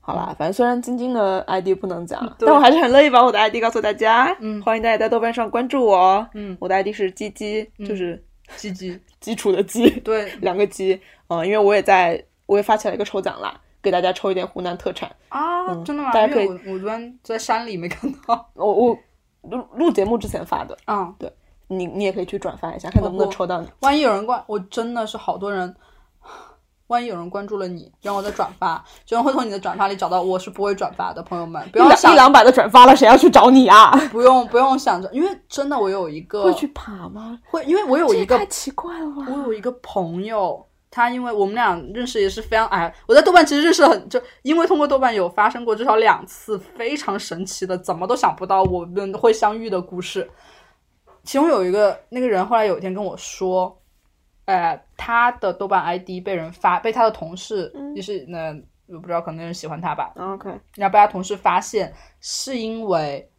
好啦，反正虽然晶晶的 ID 不能讲，但我还是很乐意把我的 ID 告诉大家。嗯欢迎大家在豆瓣上关注我。嗯，我的 ID 是鸡鸡，就是鸡鸡，基础的鸡，对两个鸡。嗯，因为我也在，我也发起了一个抽奖啦，给大家抽一点湖南特产。啊，嗯真的吗？大家可以我我昨天在山里没看到。我我录录节目之前发的啊，嗯，你你也可以去转发一下，看能不能抽到你。万一有人关，我真的是好多人。万一有人关注了你，然后我再转发，就人会从你的转发里找到我是不会转发的朋友们，不要想一两百的转发了，谁要去找你啊？不用不用想着，因为真的我有一个会去爬吗？会，因为我有一个太奇怪了吧！我有一个朋友，他因为我们俩认识也是非常哎，我在豆瓣其实认识很就因为通过豆瓣有发生过至少两次非常神奇的，怎么都想不到我们会相遇的故事。其中有一个那个人后来有一天跟我说，呃，他的豆瓣 ID 被人发被他的同事，就是那我不知道可能有人喜欢他吧，OK，然后被他同事发现，是因为，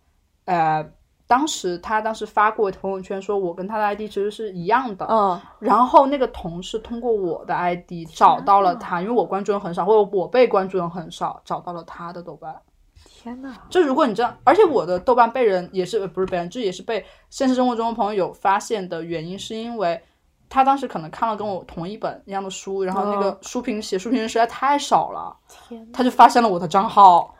呃，当时他当时发过朋友圈说，我跟他的 ID 其实是一样的。嗯，然后那个同事通过我的 ID 找到了他，因为我关注人很少，或者我被关注人很少，找到了他的豆瓣。天呐！就如果你这样，而且我的豆瓣被人也是呃不是被人，这也是被现实生活中的朋友有发现的原因，是因为他当时可能看了跟我同一本一样的书，然后那个书评写书评人实在太少了，天！他就发现了我的账号，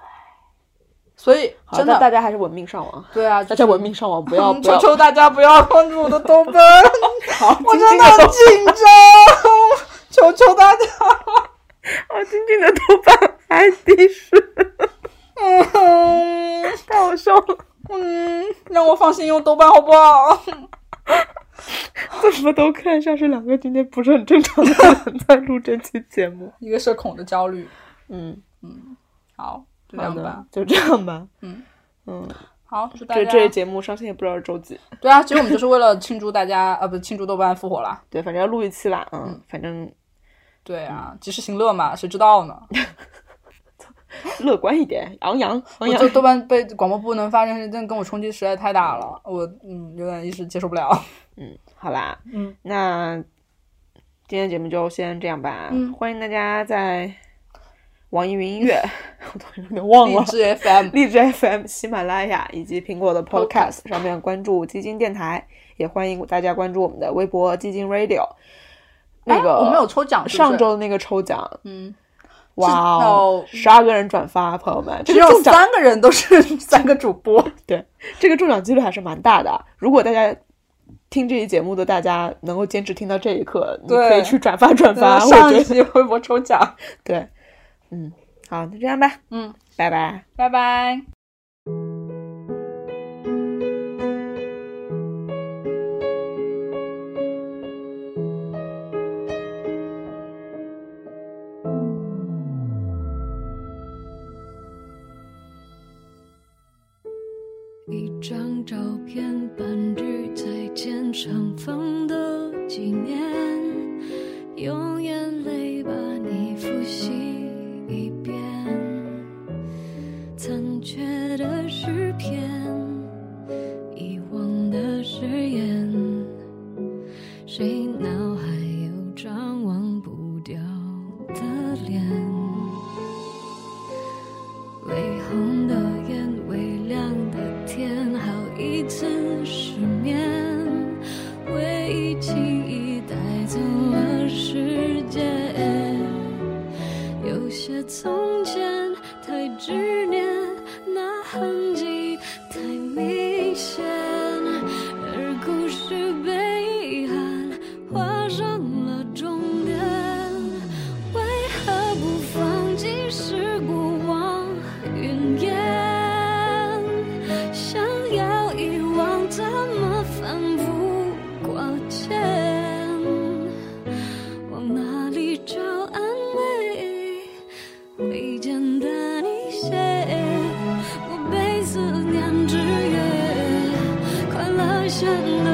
所以好，真的大家还是文明上网，对啊，大家文明上网，不要。求求大家不要关注我的豆瓣，好，我真的很紧张，求求大家，我静静的豆瓣 ID 是 嗯。太好笑了，嗯，让我放心用豆瓣好不好？怎么都看像是两个今天不是很正常的人在录这期节目。一个社恐的焦虑，嗯。嗯，好，好的样吧。，就这样吧。嗯嗯，好，祝大家这这节目上线也不知道是周几。对啊，其实我们就是为了庆祝大家，呃，不是庆祝豆瓣复活啦。对，反正要录一期啦。嗯，反正对啊，及时行乐嘛，谁知道呢？乐观一点，昂扬昂扬我这。豆瓣被广播部能发真的跟我冲击实在太大了，我嗯有点一时接受不了。嗯，好啦，嗯，那今天节目就先这样吧。嗯欢迎大家在网易云音乐，我都有点忘了。荔枝 FM，荔枝 FM、喜马拉雅以及苹果的 Podcast 上面关注基金电台，也欢迎大家关注我们的微博基金 Radio。那个、哎我们有抽奖上周的那个抽奖，嗯，哇哦哦，十二个人转发，朋友们，只有三个人都是 三个主播，对这个中奖几率还是蛮大的。如果大家听这期节目的大家能够坚持听到这一刻，你可以去转发转发，我上一觉得期微博抽奖，对，嗯，好，就这样吧，嗯，拜拜。拜拜。真的